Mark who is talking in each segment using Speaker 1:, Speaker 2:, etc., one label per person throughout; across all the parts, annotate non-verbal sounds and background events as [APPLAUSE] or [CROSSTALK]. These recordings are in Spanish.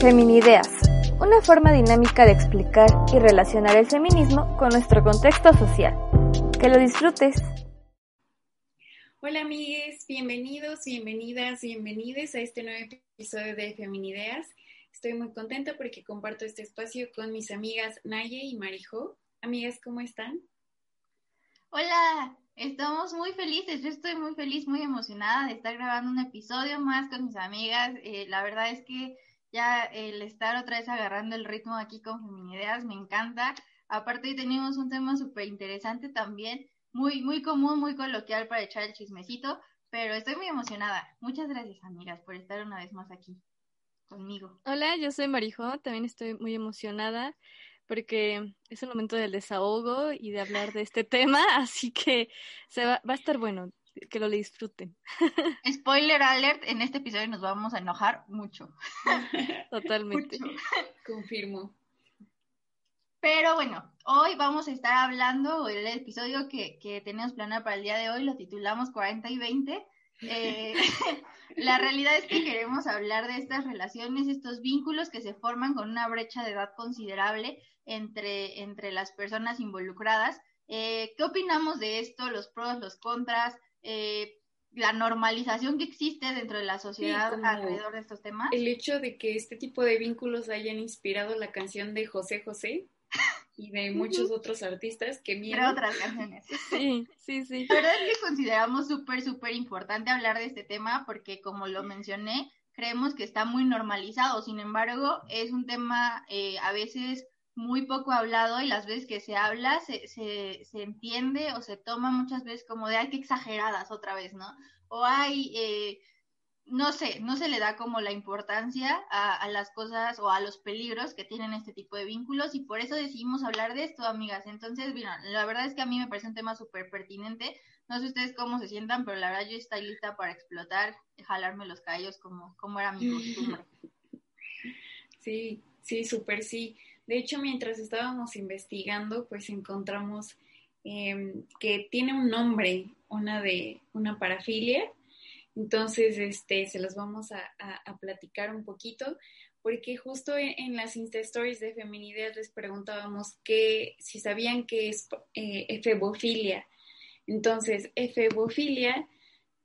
Speaker 1: Feminideas, una forma dinámica de explicar y relacionar el feminismo con nuestro contexto social. Que lo disfrutes.
Speaker 2: Hola amigues, bienvenidos, bienvenidas, bienvenides a este nuevo episodio de Feminideas. Estoy muy contenta porque comparto este espacio con mis amigas Naye y Marijo. Amigas, ¿cómo están?
Speaker 3: Hola, estamos muy felices. Yo estoy muy feliz, muy emocionada de estar grabando un episodio más con mis amigas. Eh, la verdad es que ya el estar otra vez agarrando el ritmo aquí con Feminideas me encanta. Aparte tenemos un tema súper interesante también, muy, muy común, muy coloquial para echar el chismecito, pero estoy muy emocionada. Muchas gracias, amigas, por estar una vez más aquí conmigo.
Speaker 1: Hola, yo soy Marijo, también estoy muy emocionada porque es el momento del desahogo y de hablar de este [LAUGHS] tema, así que se va, va a estar bueno que lo disfruten.
Speaker 3: Spoiler alert, en este episodio nos vamos a enojar mucho. [LAUGHS]
Speaker 1: Totalmente.
Speaker 2: Confirmo.
Speaker 3: Pero bueno, hoy vamos a estar hablando, el episodio que, que tenemos planeado para el día de hoy lo titulamos 40 y 20. Eh, [LAUGHS] la realidad es que queremos hablar de estas relaciones, estos vínculos que se forman con una brecha de edad considerable entre, entre las personas involucradas. Eh, ¿Qué opinamos de esto? Los pros, los contras, eh, la normalización que existe dentro de la sociedad alrededor de estos temas.
Speaker 2: El hecho de que este tipo de vínculos hayan inspirado la canción de José José y de muchos otros artistas que
Speaker 3: miran. Entre otras canciones. [LAUGHS]
Speaker 1: Sí, sí, sí.
Speaker 3: La verdad es que consideramos súper, súper importante hablar de este tema porque, como lo mencioné, creemos que está muy normalizado. Sin embargo, es un tema eh, a veces muy poco hablado y las veces que se habla se, se, se, entiende o se toma muchas veces como de, ay, que exageradas otra vez, ¿no? O hay, eh, no sé, no se le da como la importancia a, a, las cosas o a los peligros que tienen este tipo de vínculos y por eso decidimos hablar de esto, amigas. Entonces, mira, la verdad es que a mí me parece un tema súper pertinente. No sé ustedes cómo se sientan, pero la verdad yo estoy lista para explotar, jalarme los callos como, como era mi costumbre. [LAUGHS]
Speaker 2: Sí, sí, súper sí. De hecho, mientras estábamos investigando, pues encontramos eh, que tiene un nombre, una de una parafilia. Entonces, este, se los vamos a, platicar un poquito, porque justo en, las Insta Stories de Feminidad les preguntábamos que si sabían qué es eh, efebofilia. Entonces, efebofilia,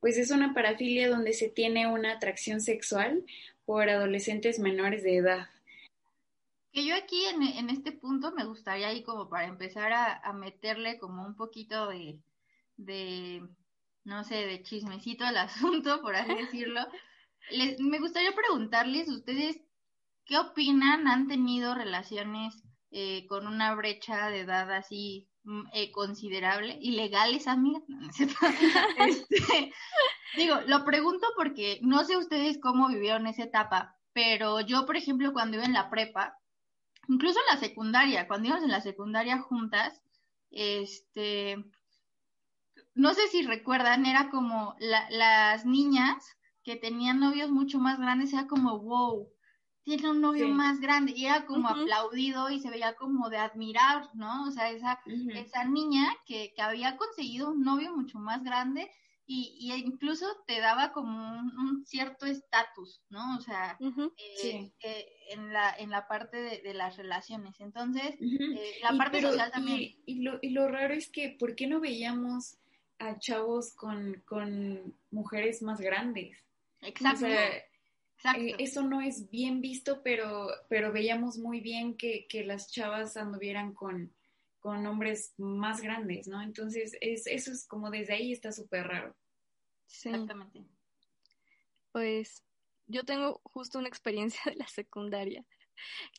Speaker 2: pues es una parafilia donde se tiene una atracción sexual por adolescentes menores de edad.
Speaker 3: Que yo aquí en, en, este punto me gustaría ahí como para empezar a, a meterle como un poquito de, de, no sé, de chismecito al [LAUGHS] asunto, por así decirlo. Les, me gustaría preguntarles, ¿ustedes qué opinan? ¿Han tenido relaciones eh, con una brecha de edad así eh, considerable? ¿Ilegales, amigas? No, no [LAUGHS] este, digo, lo pregunto porque no sé ustedes cómo vivieron esa etapa, pero yo, por ejemplo, cuando iba en la prepa, incluso en la secundaria, cuando íbamos en la secundaria juntas, este, no sé si recuerdan, era como la, las niñas que tenían novios mucho más grandes, era como, wow, tiene un novio sí. más grande, y era como uh -huh. aplaudido y se veía como de admirar, ¿no? O sea, esa, uh -huh. esa niña que, que había conseguido un novio mucho más grande y, y, incluso te daba como un, un cierto estatus, ¿no? O sea, uh -huh. eh, sí. eh, en, la, en la parte de, de las relaciones. Entonces, uh -huh. eh, la parte
Speaker 2: pero,
Speaker 3: social también.
Speaker 2: Y, y, lo, y lo raro es que, ¿por qué no veíamos a chavos con, con mujeres más grandes?
Speaker 3: Exacto.
Speaker 2: O sea, Eh, eso no es bien visto, pero, pero veíamos muy bien que, que las chavas anduvieran con, con hombres más grandes, ¿no? Entonces, es, eso es como desde ahí está súper raro.
Speaker 3: Sí. Exactamente.
Speaker 1: Pues yo tengo justo una experiencia [LAUGHS] de la secundaria,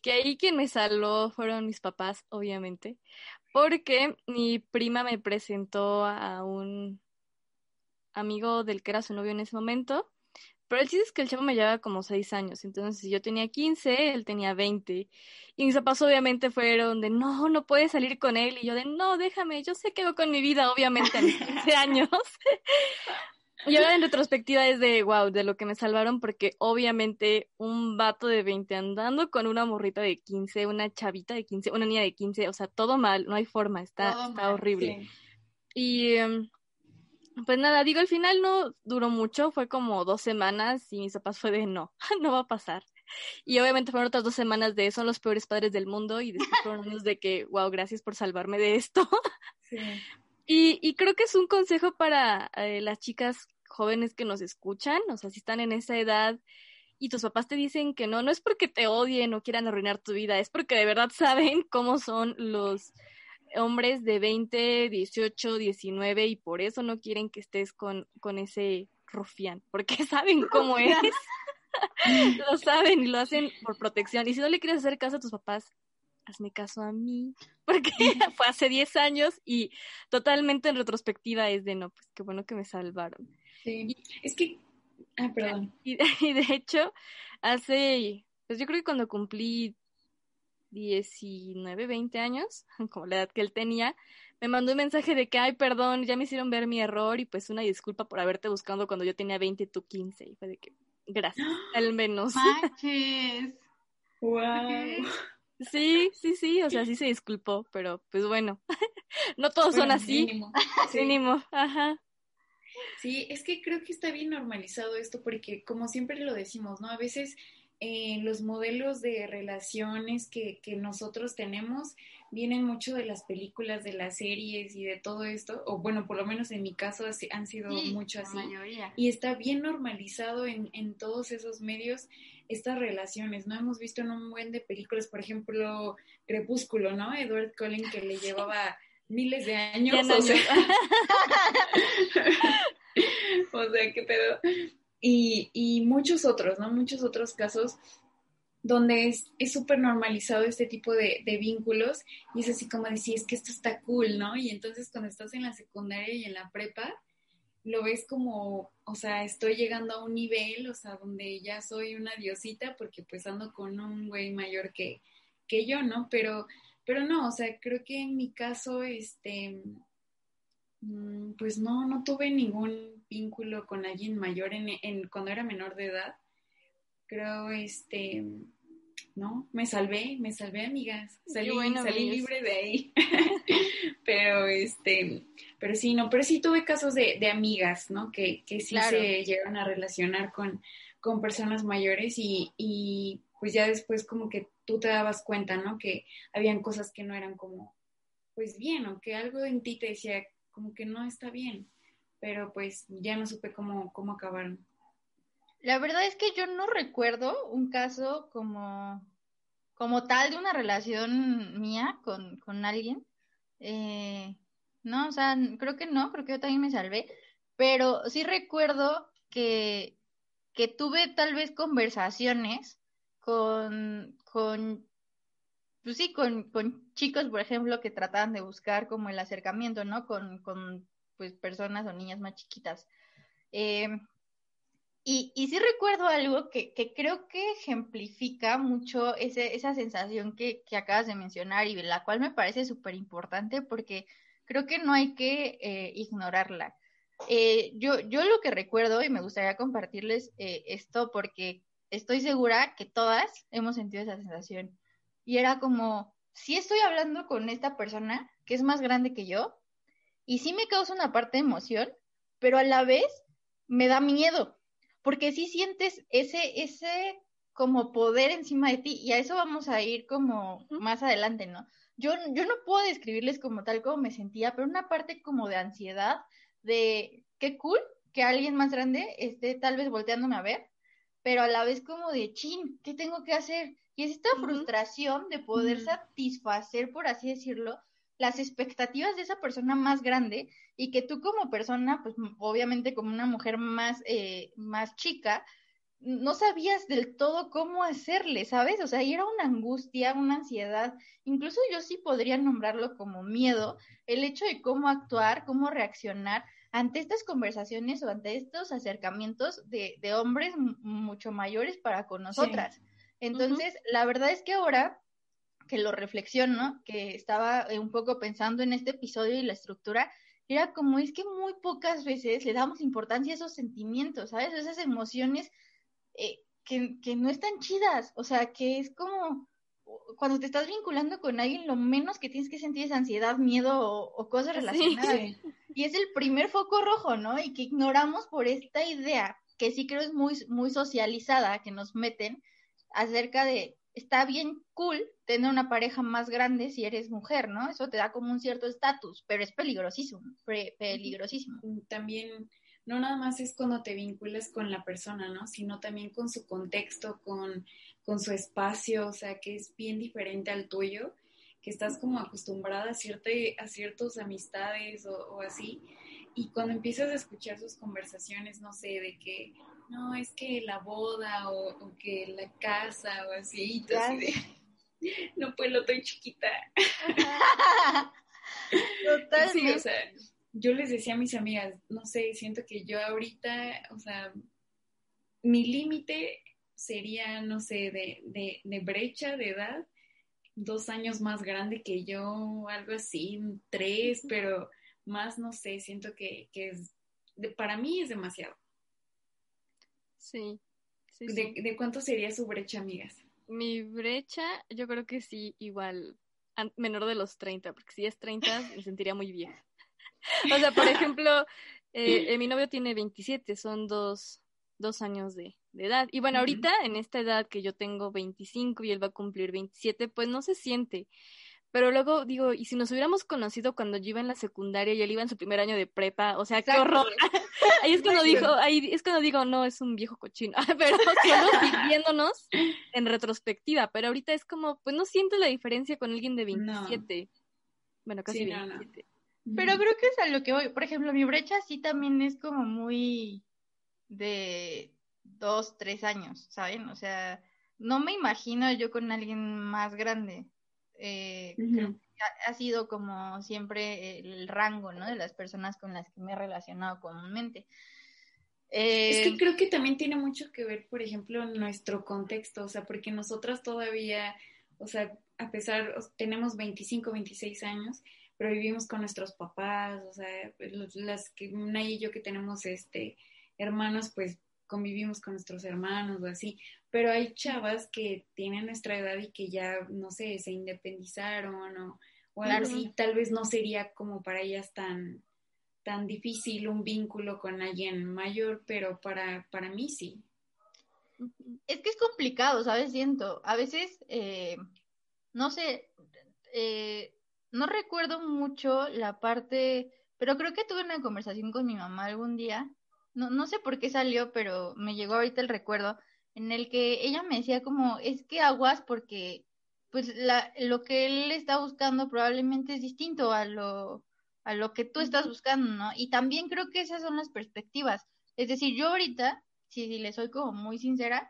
Speaker 1: que ahí quien me salvó fueron mis papás, obviamente, porque mi prima me presentó a un amigo del que era su novio en ese momento pero el chiste es que el chavo me llevaba como seis años, entonces si yo tenía 15, él tenía 20. Y mis papás obviamente fueron de, no, no puedes salir con él. Y yo de, no, déjame, yo sé qué hago con mi vida, obviamente, a mis 15 [LAUGHS] años. [LAUGHS] y ahora en retrospectiva es de, wow, de lo que me salvaron, porque obviamente un vato de 20 andando con una morrita de 15, una chavita de 15, una niña de 15, o sea, todo mal, no hay forma, está, está horrible. Sí. Y... Um, Pues nada, digo, al final no duró mucho, fue como dos semanas y mis papás fue de no, [LAUGHS] no va a pasar. Y obviamente fueron otras dos semanas de son los peores padres del mundo y después fueron [LAUGHS] unos de que, wow, gracias por salvarme de esto. [LAUGHS] Sí. Y, y creo que es un consejo para eh, las chicas jóvenes que nos escuchan, o sea, si están en esa edad y tus papás te dicen que no, no es porque te odien o quieran arruinar tu vida, es porque de verdad saben cómo son los hombres de 20, 18, 19 y por eso no quieren que estés con, con ese rufián, porque [LAUGHS] saben [LAUGHS] cómo es. [LAUGHS] lo saben y lo hacen por protección. Y si no le quieres hacer caso a tus papás, hazme caso a mí, porque fue hace 10 años y totalmente en retrospectiva es de no, pues qué bueno que me salvaron.
Speaker 2: Sí, es que, ah, perdón.
Speaker 1: Y, y, de hecho, hace, pues yo creo que cuando cumplí 19, 20 años, [LAUGHS] como la edad que él tenía, me mandó un mensaje de que, ay, perdón, ya me hicieron ver mi error y pues una disculpa por haberte buscando cuando yo tenía 20 y tú 15. Y fue de que, gracias, [GASPS] al menos. [LAUGHS]
Speaker 3: ¡Manches!
Speaker 2: ¡Wow!
Speaker 1: Sí, sí, sí, o sea, sí se disculpó, pero pues bueno, [LAUGHS] no todos son así. Mínimo. Mínimo, ajá.
Speaker 2: Sí, es que creo que está bien normalizado esto porque como siempre lo decimos, ¿no? A veces eh, los modelos de relaciones que, que, nosotros tenemos vienen mucho de las películas, de las series y de todo esto, o bueno, por lo menos en mi caso han sido mucho así. Y está bien normalizado en, en todos esos medios estas relaciones, ¿no? Hemos visto en un buen de películas, por ejemplo, Crepúsculo, ¿no? Edward Cullen que le [LAUGHS] llevaba miles de años. [LAUGHS] O sea, o sea, qué pedo. Y, y muchos otros, ¿no? Muchos otros casos donde es súper normalizado este tipo de, vínculos y es así como decir, es que esto está cool, ¿no? Y entonces cuando estás en la secundaria y en la prepa, lo ves como, o sea, estoy llegando a un nivel, o sea, donde ya soy una diosita porque pues ando con un güey mayor que, que yo, ¿no? Pero, pero no, o sea, creo que en mi caso, este, mm, pues no, no tuve ningún vínculo con alguien mayor en, en cuando era menor de edad. Creo, este, no, me salvé, me salvé, amigas. Salí, salí libre de ahí. [LAUGHS] pero este, pero sí, no, pero sí tuve casos de, de amigas, ¿no? Que, que sí se llegaron a relacionar con, con personas mayores y, y pues ya después como que tú te dabas cuenta, ¿no? Que habían cosas que no eran como, pues bien, o que algo en ti te decía como que no está bien, pero pues ya no supe cómo, cómo acabaron.
Speaker 3: La verdad es que yo no recuerdo un caso como, como tal de una relación mía con, con alguien. Eh, no, o sea, creo que no, creo que yo también me salvé, pero sí recuerdo que, que tuve tal vez conversaciones con, con pues sí, con, con chicos, por ejemplo, que trataban de buscar como el acercamiento, ¿no? Con, con pues personas o niñas más chiquitas. Eh, y, y sí recuerdo algo que, que creo que ejemplifica mucho ese, esa sensación que, que acabas de mencionar y la cual me parece súper importante porque creo que no hay que eh, ignorarla. Eh, yo, yo lo que recuerdo y me gustaría compartirles esto porque estoy segura que todas hemos sentido esa sensación. Y era como, si estoy hablando con esta persona que es más grande que yo y sí me causa una parte de emoción, pero a la vez me da miedo porque si sientes ese, ese como poder encima de ti y a eso vamos a ir como más adelante, ¿no? Yo, yo no puedo describirles como tal como me sentía, pero una parte como de ansiedad, de qué cool que alguien más grande esté tal vez volteándome a ver, pero a la vez como de chin, ¿qué tengo que hacer? Y es esta frustración de poder satisfacer, por así decirlo, las expectativas de esa persona más grande y que tú como persona, pues obviamente como una mujer más, eh, más chica, no sabías del todo cómo hacerle, ¿sabes? O sea, y era una angustia, una ansiedad, incluso yo sí podría nombrarlo como miedo, el hecho de cómo actuar, cómo reaccionar ante estas conversaciones o ante estos acercamientos de, de hombres mucho mayores para con nosotras. Entonces, la verdad es que ahora que lo reflexiono, que estaba eh, un poco pensando en este episodio y la estructura, era como es que muy pocas veces le damos importancia a esos sentimientos, ¿sabes? Esas emociones eh, que, que no están chidas, o sea, que es como cuando te estás vinculando con alguien, lo menos que tienes que sentir es ansiedad, miedo o, cosas relacionadas. Y es el primer foco rojo, ¿no? Y que ignoramos por esta idea, que sí creo es muy, muy socializada, que nos meten acerca de, está bien cool tener una pareja más grande si eres mujer, ¿no? Eso te da como un cierto estatus, pero es peligrosísimo, peligrosísimo.
Speaker 2: También no nada más es cuando te vinculas con la persona, ¿no? Sino también con su contexto, con, con su espacio, o sea, que es bien diferente al tuyo, que estás como acostumbrada a, cierta, a ciertas amistades o, así, y cuando empiezas a escuchar sus conversaciones, no sé, de que, no, es que la boda o, que la casa o así, y así de, [LAUGHS] no, pues lo estoy chiquita. Totalmente. [LAUGHS] Sí, o sea, yo les decía a mis amigas, no sé, siento que yo ahorita, o sea, mi límite sería, no sé, de, de, brecha de edad, dos años más grande que yo, algo así, tres, pero más, no sé, siento que, que es, para mí es demasiado.
Speaker 1: Sí. sí,
Speaker 2: ¿De, ¿De cuánto sería su brecha, amigas?
Speaker 1: Mi brecha, yo creo que sí, igual, menor de los 30, porque si es 30 me sentiría muy vieja. [LAUGHS] o sea, por ejemplo, eh, mi novio tiene 27, son dos, dos años de, edad. Y bueno, ahorita en esta edad que yo tengo 25 y él va a cumplir 27, pues no se siente. Pero luego digo, ¿y si nos hubiéramos conocido cuando yo iba en la secundaria y él iba en su primer año de prepa? O sea, qué horror. [LAUGHS] ahí es cuando dijo, ahí es cuando digo, no, es un viejo cochino. [LAUGHS] pero solo viviéndonos en retrospectiva. Pero ahorita es como, pues no siento la diferencia con alguien de 27. Bueno, casi 27.
Speaker 3: Pero creo que es a lo que voy. Por ejemplo, mi brecha sí también es como muy de dos, tres años, ¿saben? O sea, no me imagino yo con alguien más grande. Eh, creo que ha, sido como siempre el rango, ¿no? De las personas con las que me he relacionado comúnmente.
Speaker 2: es que eh, creo que también tiene mucho que ver, por ejemplo, nuestro contexto, o sea, porque nosotras todavía, o sea, a pesar, tenemos 25, 26 años, pero vivimos con nuestros papás, o sea, las que una y yo que tenemos este hermanos, pues convivimos con nuestros hermanos o así, pero hay chavas que tienen nuestra edad y que ya, no sé, se independizaron o, o algo así, tal vez no sería como para ellas tan, tan difícil un vínculo con alguien mayor, pero para, para mí sí.
Speaker 3: Es que es complicado, ¿sabes? Siento, a veces, eh, no sé, eh, no recuerdo mucho la parte, pero creo que tuve una conversación con mi mamá algún día, no, no sé por qué salió, pero me llegó ahorita el recuerdo, en el que ella me decía como, es que aguas porque pues la, lo que él está buscando probablemente es distinto a lo, a lo que tú estás buscando, ¿no? Y también creo que esas son las perspectivas. Es decir, yo ahorita, si, si le soy como muy sincera,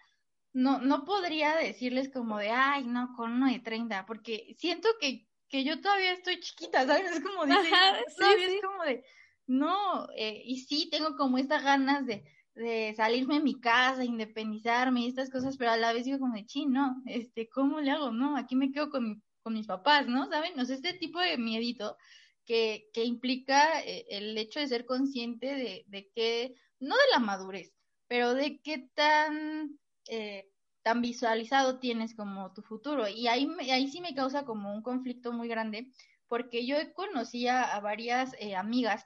Speaker 3: no, no podría decirles como de, ay, no, con uno de 30, porque siento que que yo todavía estoy chiquita, ¿sabes? Es como todavía es como de, no, eh, y sí, tengo como estas ganas de, de salirme de mi casa, independizarme y estas cosas, pero a la vez digo como de, chino, no, este, ¿cómo le hago? No, aquí me quedo con, con mis papás, ¿no? ¿Saben? No sé, este tipo de miedito que, que implica eh, el hecho de ser consciente de, de que, no de la madurez, pero de qué tan eh, tan visualizado tienes como tu futuro. Y ahí, ahí sí me causa como un conflicto muy grande, porque yo conocía a varias eh, amigas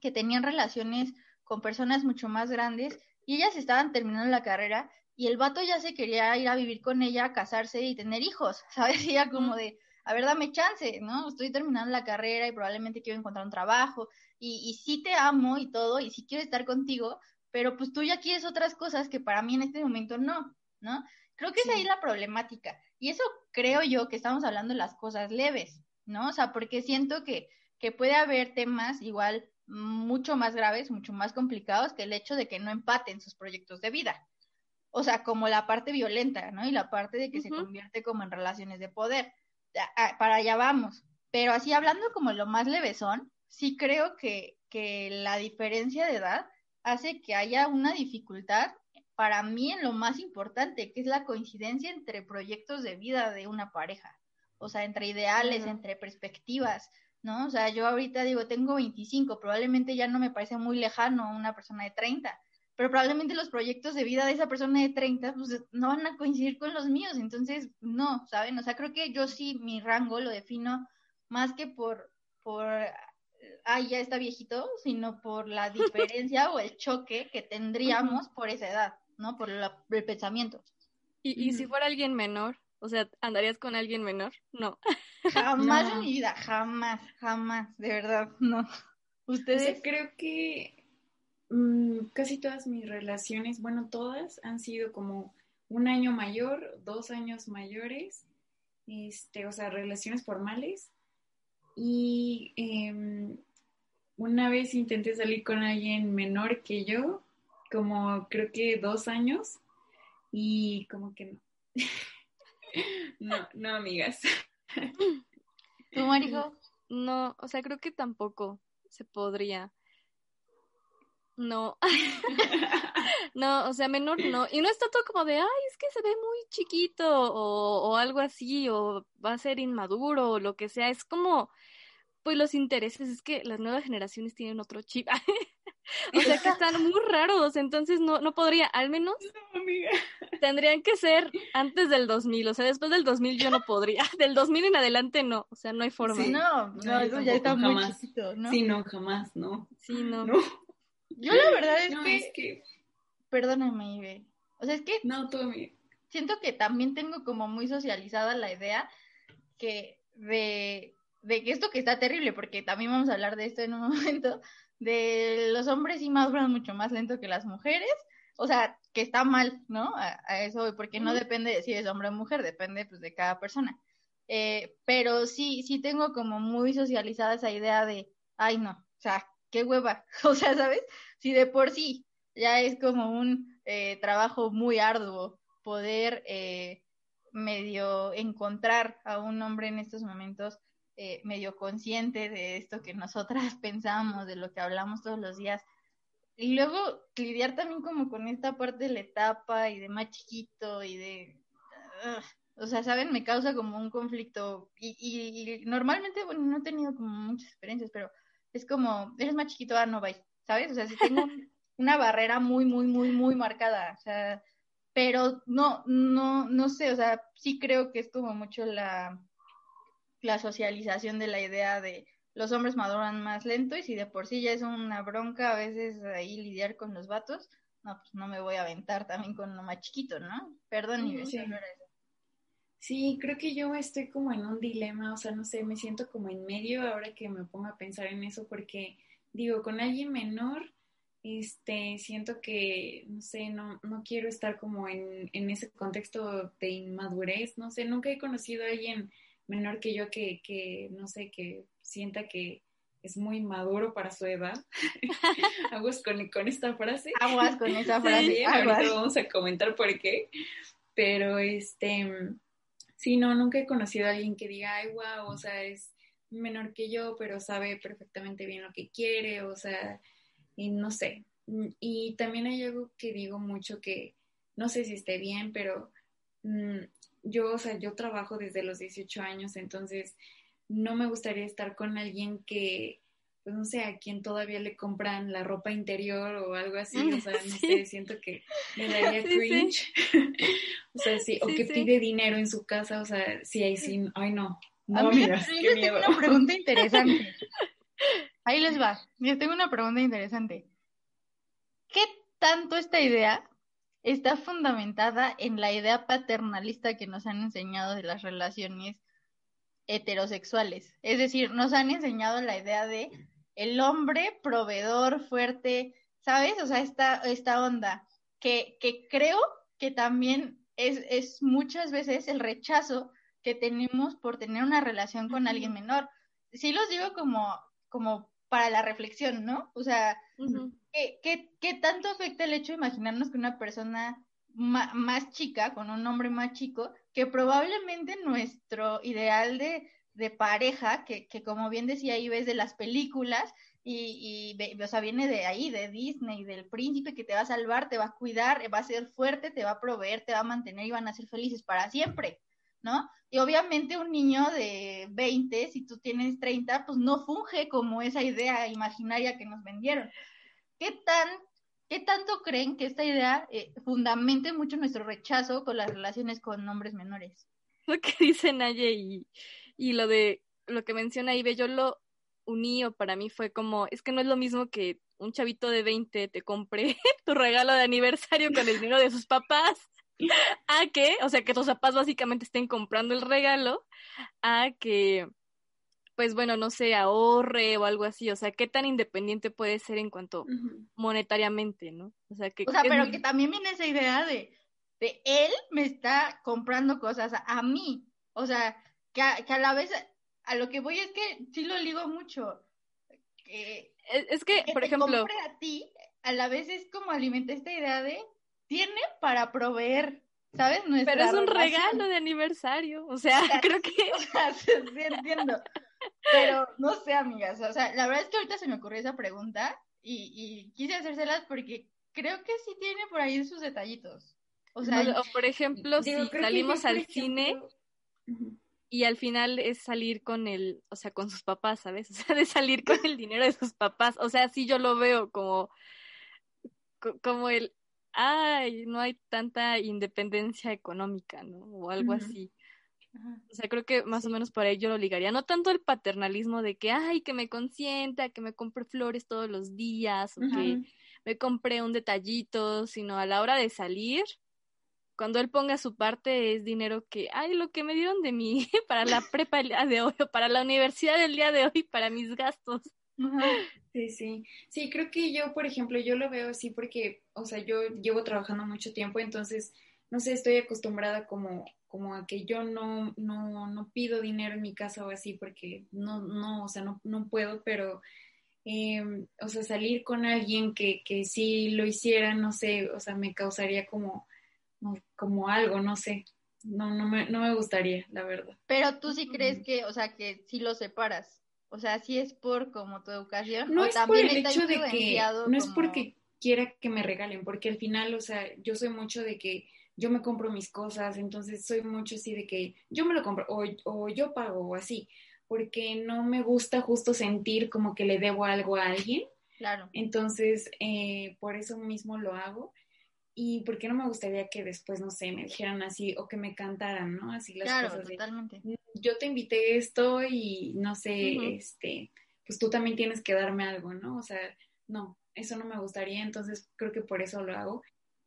Speaker 3: que tenían relaciones con personas mucho más grandes y ellas estaban terminando la carrera y el vato ya se quería ir a vivir con ella, casarse y tener hijos, [LAUGHS] ¿sabes? ya como de, a ver, dame chance, ¿no? Estoy terminando la carrera y probablemente quiero encontrar un trabajo y, y sí te amo y todo y sí quiero estar contigo, pero pues tú ya quieres otras cosas que para mí en este momento no. ¿no? Creo que es ahí la problemática. Y eso creo yo que estamos hablando de las cosas leves, ¿no? O sea, porque siento que, que puede haber temas igual mucho más graves, mucho más complicados que el hecho de que no empaten sus proyectos de vida. O sea, como la parte violenta, ¿no? Y la parte de que se convierte como en relaciones de poder. Para allá vamos. Pero así hablando como lo más levesón, sí creo que, que la diferencia de edad hace que haya una dificultad para mí en lo más importante, que es la coincidencia entre proyectos de vida de una pareja, o sea, entre ideales, entre perspectivas, ¿no? O sea, yo ahorita digo, tengo 25, probablemente ya no me parece muy lejano una persona de 30, pero probablemente los proyectos de vida de esa persona de 30, pues no van a coincidir con los míos, entonces, no, ¿saben? O sea, creo que yo sí mi rango lo defino más que por, por ay, ya está viejito, sino por la diferencia [LAUGHS] o el choque que tendríamos por esa edad, ¿no? Por el pensamiento.
Speaker 1: ¿Y, ¿Y si fuera alguien menor? O sea, ¿andarías con alguien menor? No.
Speaker 3: Jamás en mi vida, jamás, jamás, de verdad, no. Ustedes.
Speaker 2: creo que mm, casi todas mis relaciones, bueno, todas han sido como un año mayor, dos años mayores, este, o sea, relaciones formales. Y em, una vez intenté salir con alguien menor que yo, como creo que dos años, y como que no. [LAUGHS] [LAUGHS] No, no, amigas. [LAUGHS]
Speaker 3: ¿Tu marido? [LAUGHS]
Speaker 1: No, o sea, creo que tampoco se podría. No. no, o sea, menor no. Y no está todo como de, ay, es que se ve muy chiquito o, o algo así, o va a ser inmaduro o lo que sea. Es como, pues los intereses, es que las nuevas generaciones tienen otro chip. [LAUGHS] o sea que [LAUGHS] están muy raros, entonces no, no podría, al menos [LAUGHS] tendrían que ser antes del 2000, o sea, después del 2000 yo no podría, del 2000 en adelante no, o sea, no hay forma.
Speaker 3: no, no, eso ya está muy chiquito, ¿no?
Speaker 2: Sí, no, jamás, no.
Speaker 1: Sí, no.
Speaker 3: Yo la verdad es, que... es que... Perdóname, Ibe. O sea, es que...
Speaker 2: No, tú,
Speaker 3: Siento que también tengo como muy socializada la idea que de, de que esto que está terrible, porque también vamos a hablar de esto en un momento, de los hombres sí maduran mucho más lento que las mujeres, o sea, que está mal, ¿no? A, eso, porque no depende de si es hombre o mujer, depende pues de cada persona. Eh, pero sí, sí tengo como muy socializada esa idea de, ay no, o sea, qué hueva, [LAUGHS] o sea, ¿sabes? Si de por sí ya es como un eh, trabajo muy arduo poder eh, medio encontrar a un hombre en estos momentos eh, medio consciente de esto que nosotras [LAUGHS] pensamos, de lo que hablamos todos los días. Y luego lidiar también como con esta parte de la etapa y de más chiquito y de... o sea, ¿saben? Me causa como un conflicto y, y, normalmente, bueno, no he tenido como muchas experiencias, pero es como, eres más chiquito, ah, no, vais, ¿sabes? O sea, si tengo [LAUGHS] una barrera muy, muy, muy, muy marcada, o sea, pero no, no, no sé, o sea, sí creo que es como mucho la, la socialización de la idea de los hombres maduran más lento y si de por sí ya es una bronca a veces ahí lidiar con los vatos, no, pues no me voy a aventar también con lo más chiquito, ¿no? Perdón, y
Speaker 2: sí. Sí, creo que yo estoy como en un dilema, o sea, no sé, me siento como en medio ahora que me pongo a pensar en eso porque digo, con alguien menor, este, siento que, no sé, no, no quiero estar como en, en ese contexto de inmadurez, no sé, nunca he conocido a alguien menor que yo que, que no sé, que sienta que es muy maduro para su edad. [LAUGHS] Aguas con, con esta frase.
Speaker 3: Aguas con esa frase. ahorita
Speaker 2: vamos a comentar por qué. Pero este, sí, no, nunca he conocido a alguien que diga, ay, wow, o sea, es menor que yo, pero sabe perfectamente bien lo que quiere, o sea, y no sé. Y también hay algo que digo mucho que no sé si esté bien, pero mm, yo, o sea, yo trabajo desde los 18 años, entonces no me gustaría estar con alguien que, pues no sé, a quien todavía le compran la ropa interior o algo así, o sea, no [LAUGHS] sé, siento que me daría [LAUGHS] cringe, [LAUGHS] o sea, sí, o que pide dinero en su casa, o sea, sí, ahí sí, ay no, no, mira,
Speaker 3: yo tengo una pregunta interesante. Ahí les va, yo tengo una pregunta interesante. ¿Qué tanto esta idea está fundamentada en la idea paternalista que nos han enseñado de las relaciones heterosexuales. Es decir, nos han enseñado la idea de el hombre proveedor fuerte, ¿sabes? O sea, esta, esta onda que, que creo que también es, es muchas veces el rechazo que tenemos por tener una relación con alguien menor. Sí los digo como, como para la reflexión, ¿no? O sea, ¿qué, qué, tanto afecta el hecho de imaginarnos que una persona más chica, con un hombre más chico, que probablemente nuestro ideal de, de pareja, que, que, como bien decía ahí ves de las películas, y, y, o sea, viene de ahí, de Disney, del príncipe que te va a salvar, te va a cuidar, va a ser fuerte, te va a proveer, te va a mantener y van a ser felices para siempre. Y obviamente un niño de 20, si tú tienes 30, pues no funge como esa idea imaginaria que nos vendieron. ¿Qué tan ¿Qué tanto creen que esta idea eh, fundamente mucho nuestro rechazo con las relaciones con hombres menores?
Speaker 1: Lo que [LAUGHS] dice Naye y, y lo de lo que menciona Ibe, yo lo uní o para mí fue como, es que no es lo mismo que un chavito de 20 te compre [LAUGHS] tu regalo de aniversario con el dinero de sus papás, [LAUGHS] a que, o sea, que tus papás básicamente estén comprando el regalo, a que, pues bueno, no sé, ahorre o algo así, o sea, qué tan independiente puede ser en cuanto monetariamente, ¿no?
Speaker 3: O sea, que... O sea, pero que también viene esa idea de, de él me está comprando cosas a mí, o sea, que a, la vez, a lo que voy es que sí lo ligo mucho.
Speaker 1: es, que, por ejemplo...
Speaker 3: a ti, a la vez es como alimenta esta idea de, tiene para proveer, ¿sabes?
Speaker 1: Pero es un regalo de aniversario, o sea, [LAUGHS] [LAUGHS] creo que... [LAUGHS]
Speaker 3: sí, entiendo. Pero no sé, amigas, o sea, la verdad es que ahorita se me ocurrió esa pregunta y, y quise hacérselas porque creo que sí tiene por ahí sus detallitos. O sea,
Speaker 1: o, por ejemplo, si salimos al cine y al final es salir con el, o sea, con sus papás, ¿sabes? O sea, de salir con el dinero de sus papás. O sea, sí yo lo veo como, como el, ay, no hay tanta independencia económica, ¿no? O algo así. O sea, creo que más o menos por ahí yo lo ligaría. No tanto el paternalismo de que, ay, que me consienta, que me compre flores todos los días, o que me compre un detallito, sino a la hora de salir, cuando él ponga su parte es dinero que, ay, lo que me dieron de mí [LAUGHS] para la prepa el día de hoy, o para la universidad del día de hoy, para mis gastos.
Speaker 2: Sí, sí. Sí, creo que yo, por ejemplo, yo lo veo así porque, o sea, yo llevo trabajando mucho tiempo, entonces, no sé, estoy acostumbrada como, como a que yo no, no, no pido dinero en mi casa o así, porque no, no, o sea, no, no puedo, pero, em, o sea, salir con alguien que, que sí lo hiciera, no sé, o sea, me causaría como como algo, no sé. No, no me, no me gustaría, la verdad.
Speaker 3: Pero tú sí crees que, o sea, que si lo separas. O sea, si es por como tu educación.
Speaker 2: No
Speaker 3: es
Speaker 2: por el hecho de que, no es porque quiera que me regalen, porque al final, o sea, yo soy mucho de que yo me compro mis cosas, entonces soy mucho así de que yo me lo compro o, o yo pago o así, porque no me gusta justo sentir como que le debo algo a alguien.
Speaker 3: Claro.
Speaker 2: Entonces, eh, por eso mismo lo hago y por qué no me gustaría que después, no sé, me dijeran así o que me cantaran, ¿no? Así las
Speaker 3: claro, cosas. totalmente.
Speaker 2: Mm, yo te invité esto y no sé, este, pues tú también tienes que darme algo, ¿no? O sea, no, eso no me gustaría, entonces creo que por eso lo hago.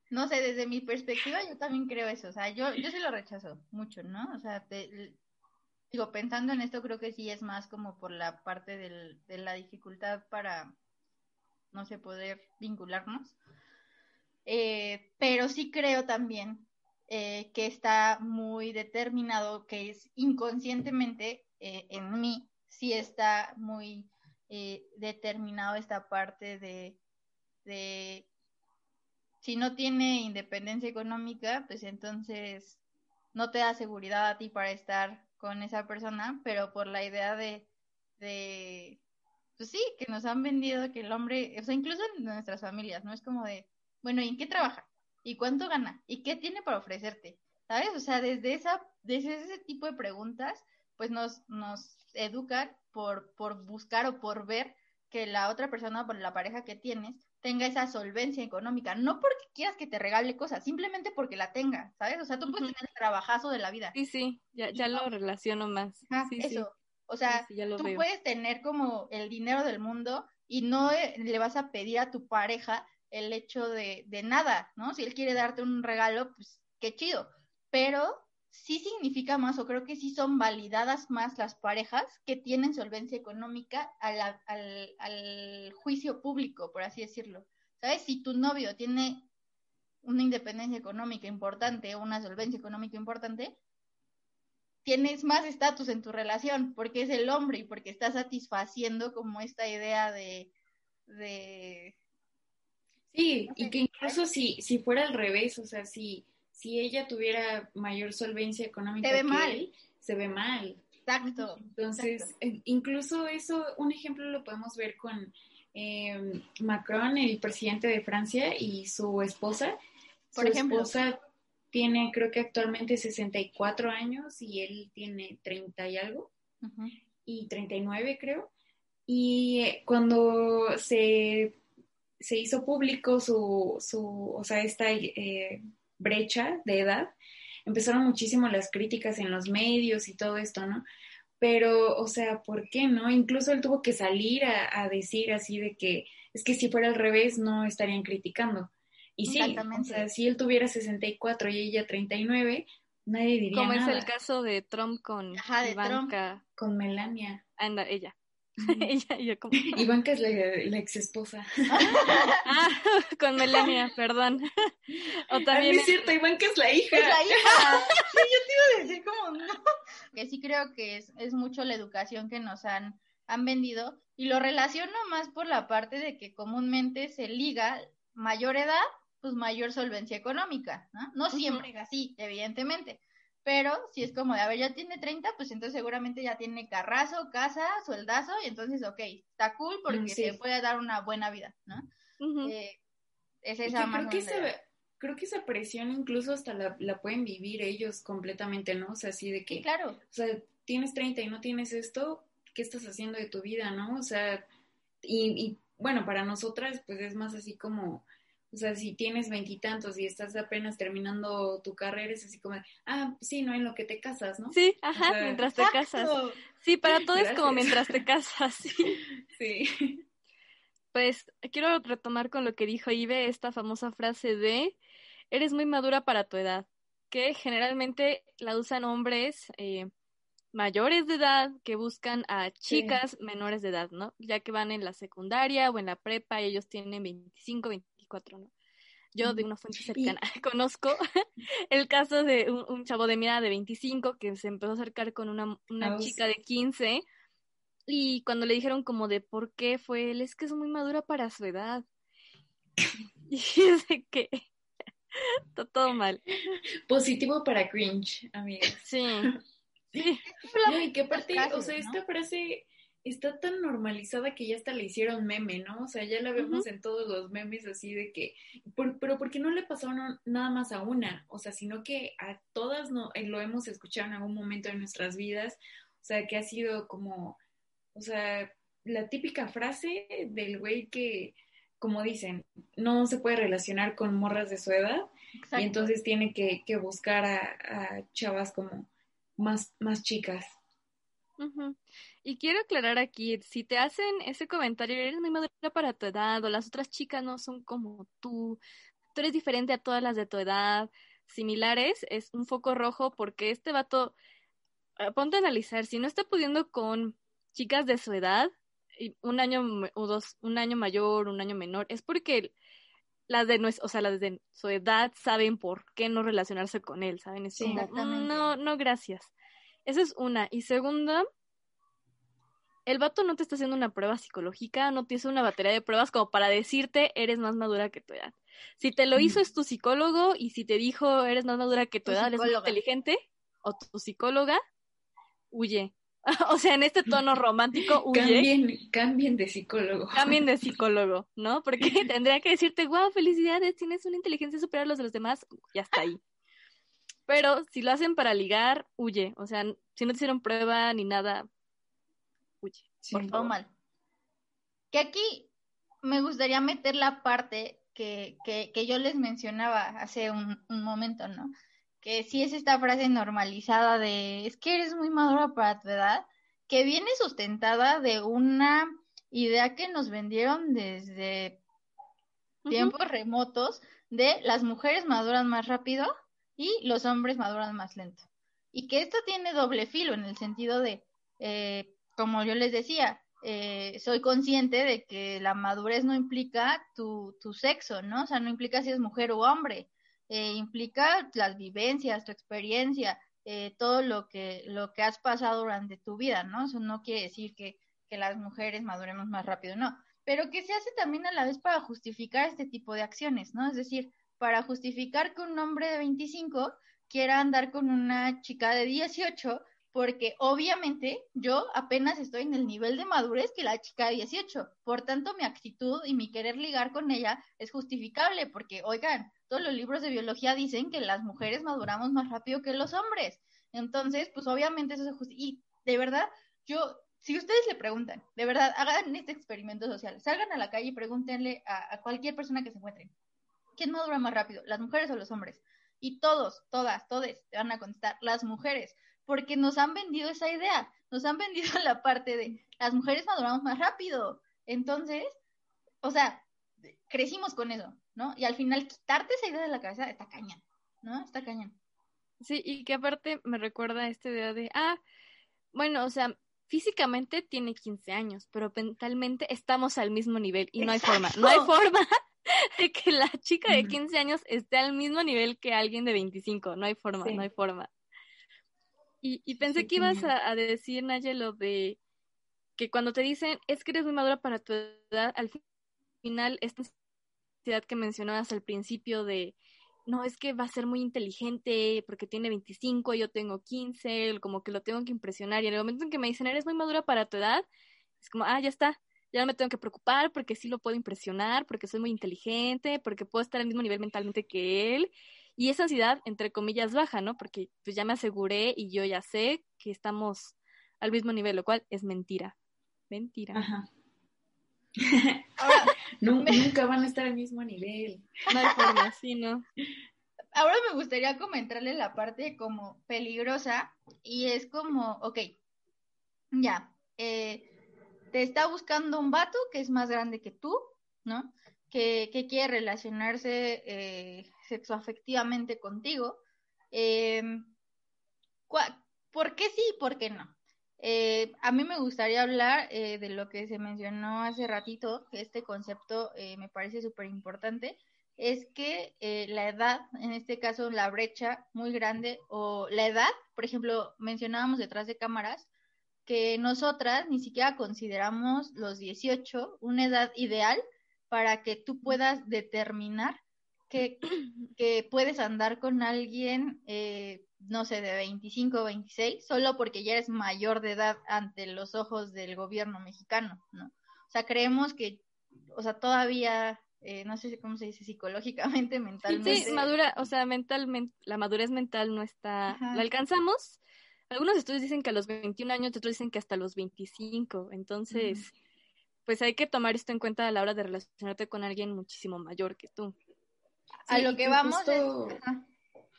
Speaker 3: No sé, desde mi perspectiva yo también creo eso, o sea, yo, yo sí lo rechazo mucho, ¿no? O sea, digo, pensando en esto creo que sí es más como por la parte del, de la dificultad para, no sé, poder vincularnos eh, pero sí creo también eh, que está muy determinado, que es inconscientemente eh, en mí, sí está muy determinado esta parte de, de, si no tiene independencia económica, pues entonces no te da seguridad a ti para estar con esa persona, pero por la idea de, de pues sí, que nos han vendido que el hombre, o sea, incluso en nuestras familias, ¿no? Es como de, bueno, ¿y en qué trabaja? ¿Y cuánto gana? ¿Y qué tiene para ofrecerte? ¿Sabes? O sea, desde, esa, desde ese tipo de preguntas, pues nos, nos educan por, por buscar o por ver que la otra persona, por la pareja que tienes, tenga esa solvencia económica, no porque quieras que te regale cosas, simplemente porque la tenga, ¿sabes? O sea, tú puedes tener el trabajazo de la vida.
Speaker 1: Sí, sí, ya, ya lo relaciono más. sí,
Speaker 3: eso. O sea, tú puedes tener como el dinero del mundo y no eh, le vas a pedir a tu pareja el hecho de, de nada, ¿no? Si él quiere darte un regalo, pues qué chido, pero sí significa más, o creo que sí son validadas más las parejas que tienen solvencia económica al, al, juicio público, por así decirlo. ¿Sabes? Si tu novio tiene una independencia económica importante o una solvencia económica importante, tienes más estatus en tu relación porque es el hombre y porque está satisfaciendo como esta idea de, de
Speaker 2: Sí, y que incluso si, si fuera al revés, o sea, si, si ella tuviera mayor solvencia económica
Speaker 3: se ve mal.
Speaker 2: se ve mal.
Speaker 3: Exacto.
Speaker 2: Entonces, incluso eso, un ejemplo lo podemos ver con eh, Macron, el presidente de Francia, y su esposa.
Speaker 3: Por su ejemplo.
Speaker 2: esposa tiene, creo que actualmente 64 años y él tiene 30 y algo, y 39 creo. Y eh, cuando se se hizo público su, su o sea, esta eh, brecha de edad, empezaron muchísimo las críticas en los medios y todo esto, ¿no? pero, o sea, ¿por qué no? Incluso él tuvo que salir a, decir así de que es que si fuera al revés no estarían criticando. Y sí, o sea, si él tuviera 64 y ella 39, nadie diría
Speaker 1: Como
Speaker 2: nada.
Speaker 1: es el caso de Trump con Ivanka.
Speaker 2: Con Melania.
Speaker 1: Anda, ella. [LAUGHS]
Speaker 2: ella, como... [LAUGHS] Ivanka es la, la ex esposa.
Speaker 1: ah, [LAUGHS] con Melania, perdón.
Speaker 2: O ah, también. es cierto, Ivanka es la hija.
Speaker 3: Es la hija. sí, yo te iba a decir como no. Que sí creo que es, es mucho la educación que nos han, han vendido. Y lo relaciono más por la parte de que comúnmente se liga mayor edad, pues mayor solvencia económica, ¿no? No siempre es así, evidentemente pero si es como de, a ver, ya tiene 30, pues entonces seguramente ya tiene carrazo, casa, sueldazo, y entonces, ok, está cool porque mm, se puede dar una buena vida, ¿no?
Speaker 2: Eh, es esa creo que esa, creo que esa presión incluso hasta la, la, pueden vivir ellos completamente, ¿no? O sea, así de que,
Speaker 3: claro.
Speaker 2: o sea, tienes 30 y no tienes esto, ¿qué estás haciendo de tu vida, no? O sea, y, y bueno, para nosotras, pues es más así como o sea, si tienes veintitantos y, estás apenas terminando tu carrera, es así como, ah, sí, no en lo que te casas, ¿no?
Speaker 1: Sí, ajá, mientras te casas. Sí, para todo es como mientras te casas, sí. [LAUGHS]
Speaker 2: Sí.
Speaker 1: Pues quiero retomar con lo que dijo Ive, esta famosa frase de, eres muy madura para tu edad, que generalmente la usan hombres eh, mayores de edad que buscan a chicas menores de edad, ¿no? Ya que van en la secundaria o en la prepa y ellos tienen 25, 25 ¿no? Yo de una fuente cercana [LAUGHS] conozco [LAUGHS] el caso de un, chavo de mi edad de 25 que se empezó a acercar con una, una chica de 15 y cuando le dijeron como de por qué fue él, es que es muy madura para su edad. [LAUGHS] Y de que todo mal.
Speaker 2: Positivo para cringe, amiga.
Speaker 1: Sí.
Speaker 2: sí. y que aparte, o sea, esta frase está tan normalizada que ya hasta le hicieron meme, ¿no? O sea, ya la vemos en todos los memes así de que, pero ¿por qué no le pasó nada más a una? O sea, sino que a todas no, eh, lo hemos escuchado en algún momento de nuestras vidas, o sea, que ha sido como, o sea, la típica frase del güey que, como dicen, no se puede relacionar con morras de su edad y entonces tiene que, que buscar a, a, chavas como más, más chicas.
Speaker 1: Y quiero aclarar aquí, si te hacen ese comentario, eres muy madura para tu edad, o las otras chicas no son como tú, tú eres diferente a todas las de tu edad, similares, es un foco rojo porque este vato, ah, ponte a analizar, si no está pudiendo con chicas de su edad, un año o dos, un año mayor, un año menor, es porque las de o sea, las de su edad saben por qué no relacionarse con él, ¿saben? Es mm, no, no, gracias. Esa es una. Y segunda, el vato no te está haciendo una prueba psicológica, no te hizo una batería de pruebas como para decirte eres más madura que tu edad. Si te lo hizo es tu psicólogo y si te dijo eres más madura que tu, edad, eres más inteligente, o tu psicóloga, huye. [LAUGHS] o sea, en este tono romántico, huye.
Speaker 2: Cambien, cambien de psicólogo.
Speaker 1: Cambien de [LAUGHS] psicólogo, ¿no? Porque [LAUGHS] tendría que decirte, wow, felicidades, tienes una inteligencia superior a los de los demás, ya está ahí. Pero si lo hacen para ligar, huye. O sea, si no te hicieron prueba ni nada,
Speaker 3: por favor. mal. Que aquí me gustaría meter la parte que, que, que yo les mencionaba hace un, un, momento, ¿no? Que sí es esta frase normalizada de es que eres muy madura para tu edad, que viene sustentada de una idea que nos vendieron desde tiempos remotos de las mujeres maduran más rápido y los hombres maduran más lento. Y que esto tiene doble filo en el sentido de, eh, como yo les decía, eh, soy consciente de que la madurez no implica tu, tu sexo, ¿no? O sea, no implica si es mujer o hombre, eh, implica las vivencias, tu experiencia, todo lo que, lo que has pasado durante tu vida, ¿no? Eso no quiere decir que, que las mujeres maduremos más rápido, no, pero que se hace también a la vez para justificar este tipo de acciones, ¿no? Es decir, para justificar que un hombre de 25 quiera andar con una chica de 18, porque obviamente yo apenas estoy en el nivel de madurez que la chica de 18. Por tanto, mi actitud y mi querer ligar con ella es justificable, porque, oigan, todos los libros de biología dicen que las mujeres maduramos más rápido que los hombres. Entonces, pues obviamente eso se. Y de verdad, yo, si ustedes le preguntan, de verdad, hagan este experimento social, salgan a la calle y pregúntenle a, a cualquier persona que se encuentren, ¿quién madura más rápido, las mujeres o los hombres? Y todos, todas, todes te van a contestar, las mujeres, porque nos han vendido esa idea, nos han vendido [LAUGHS] la parte de las mujeres maduramos más rápido. Entonces, o sea, crecimos con eso, ¿no? Y al final quitarte esa idea de la cabeza está cañón, ¿no? Está cañón.
Speaker 1: Sí, y que aparte me recuerda esta idea de, ah, bueno, o sea, físicamente tiene 15 años, pero mentalmente estamos al mismo nivel y no hay forma, no hay forma [LAUGHS] de que la chica de 15 años esté al mismo nivel que alguien de 25, no hay forma, no hay forma. Y, y pensé que ibas a, decir, Naya, lo de que cuando te dicen, es que eres muy madura para tu edad, al final esta necesidad que mencionabas al principio de, no, es que va a ser muy inteligente porque tiene 25, yo tengo 15, como que lo tengo que impresionar. Y en el momento en que me dicen, eres muy madura para tu edad, es como, ah, ya está, ya no me tengo que preocupar porque sí lo puedo impresionar, porque soy muy inteligente, porque puedo estar al mismo nivel mentalmente que él. Y esa ansiedad, entre comillas, baja, ¿no? Porque pues ya me aseguré y yo ya sé que estamos al mismo nivel, lo cual es mentira. Mentira. Ajá. [LAUGHS]
Speaker 2: Ahora, nunca van a estar al mismo nivel.
Speaker 1: No hay forma, sí, ¿no?
Speaker 3: Ahora me gustaría comentarle la parte como peligrosa y es como, ok, ya, eh, te está buscando un vato que es más grande que tú, ¿no? Que, quiere relacionarse eh, sexoafectivamente contigo. Em, ¿Por qué sí y por qué no? Eh, a mí me gustaría hablar eh, de lo que se mencionó hace ratito, que este concepto eh, me parece súper importante, es que la edad, en este caso la brecha muy grande, o la edad, por ejemplo, mencionábamos detrás de cámaras, que nosotras ni siquiera consideramos los 18 una edad ideal para que tú puedas determinar que, [CLEARS THROAT] que puedes andar con alguien eh, no sé, de 25 o 26, solo porque ya eres mayor de edad ante los ojos del gobierno mexicano, ¿no? O sea, creemos que, o sea, todavía, eh, no sé cómo se dice, psicológicamente, [LAUGHS] mentalmente.
Speaker 1: Sí, madura, o sea, mentalmente, la madurez mental no está, la alcanzamos. Algunos estudios dicen que a los 21 años, otros dicen que hasta los 25, entonces, pues hay que tomar esto en cuenta a la hora de relacionarte con alguien muchísimo mayor que tú.
Speaker 3: A lo que vamos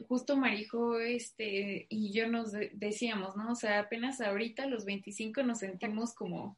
Speaker 2: justo Marijo este, y yo nos decíamos, ¿no? O sea, apenas ahorita, los 25, nos sentimos como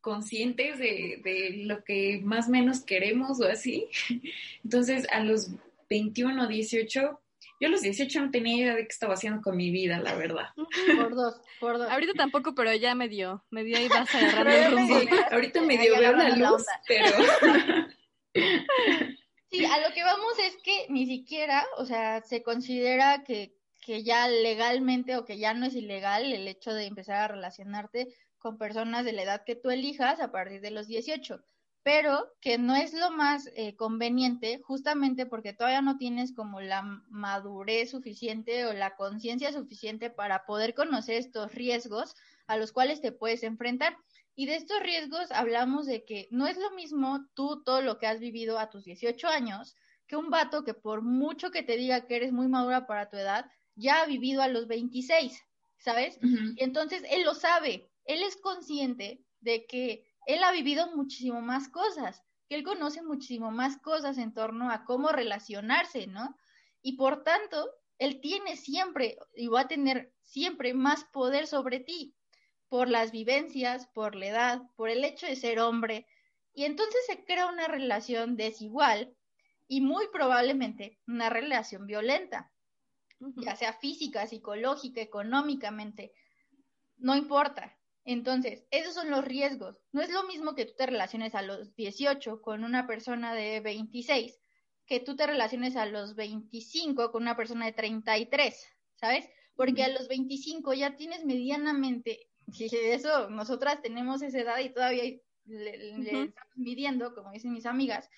Speaker 2: conscientes de, de lo que más o menos queremos o así. [LAUGHS] Entonces, a los 21, 18, yo a los 18 no tenía idea de qué estaba haciendo con mi vida, la verdad.
Speaker 3: Por dos, por dos.
Speaker 1: Ahorita tampoco, pero ya me dio, me dio ahí vas agarrando el rumbo.
Speaker 2: Ahorita me dio veo la luz, pero... [LAUGHS] [LAUGHS]
Speaker 3: Sí, a lo que vamos es que ni siquiera, o sea, se considera que, que ya legalmente o que ya no es ilegal el hecho de empezar a relacionarte con personas de la edad que tú elijas a partir de los 18, pero que no es lo más eh, conveniente justamente porque todavía no tienes como la madurez suficiente o la conciencia suficiente para poder conocer estos riesgos a los cuales te puedes enfrentar. Y de estos riesgos hablamos de que no es lo mismo tú todo lo que has vivido a tus 18 años que un vato que por mucho que te diga que eres muy madura para tu edad, ya ha vivido a los 26, ¿sabes? Y entonces él lo sabe, él es consciente de que él ha vivido muchísimo más cosas, que él conoce muchísimo más cosas en torno a cómo relacionarse, ¿no? Y por tanto, él tiene siempre y va a tener siempre más poder sobre ti por las vivencias, por la edad, por el hecho de ser hombre, y entonces se crea una relación desigual y muy probablemente una relación violenta, ya sea física, psicológica, económicamente, no importa. Entonces, esos son los riesgos. No es lo mismo que tú te relaciones a los 18 con una persona de 26 que tú te relaciones a los 25 con una persona de 33, ¿sabes? Porque a los 25 ya tienes medianamente y eso, nosotras tenemos esa edad y todavía le, estamos midiendo, como dicen mis amigas,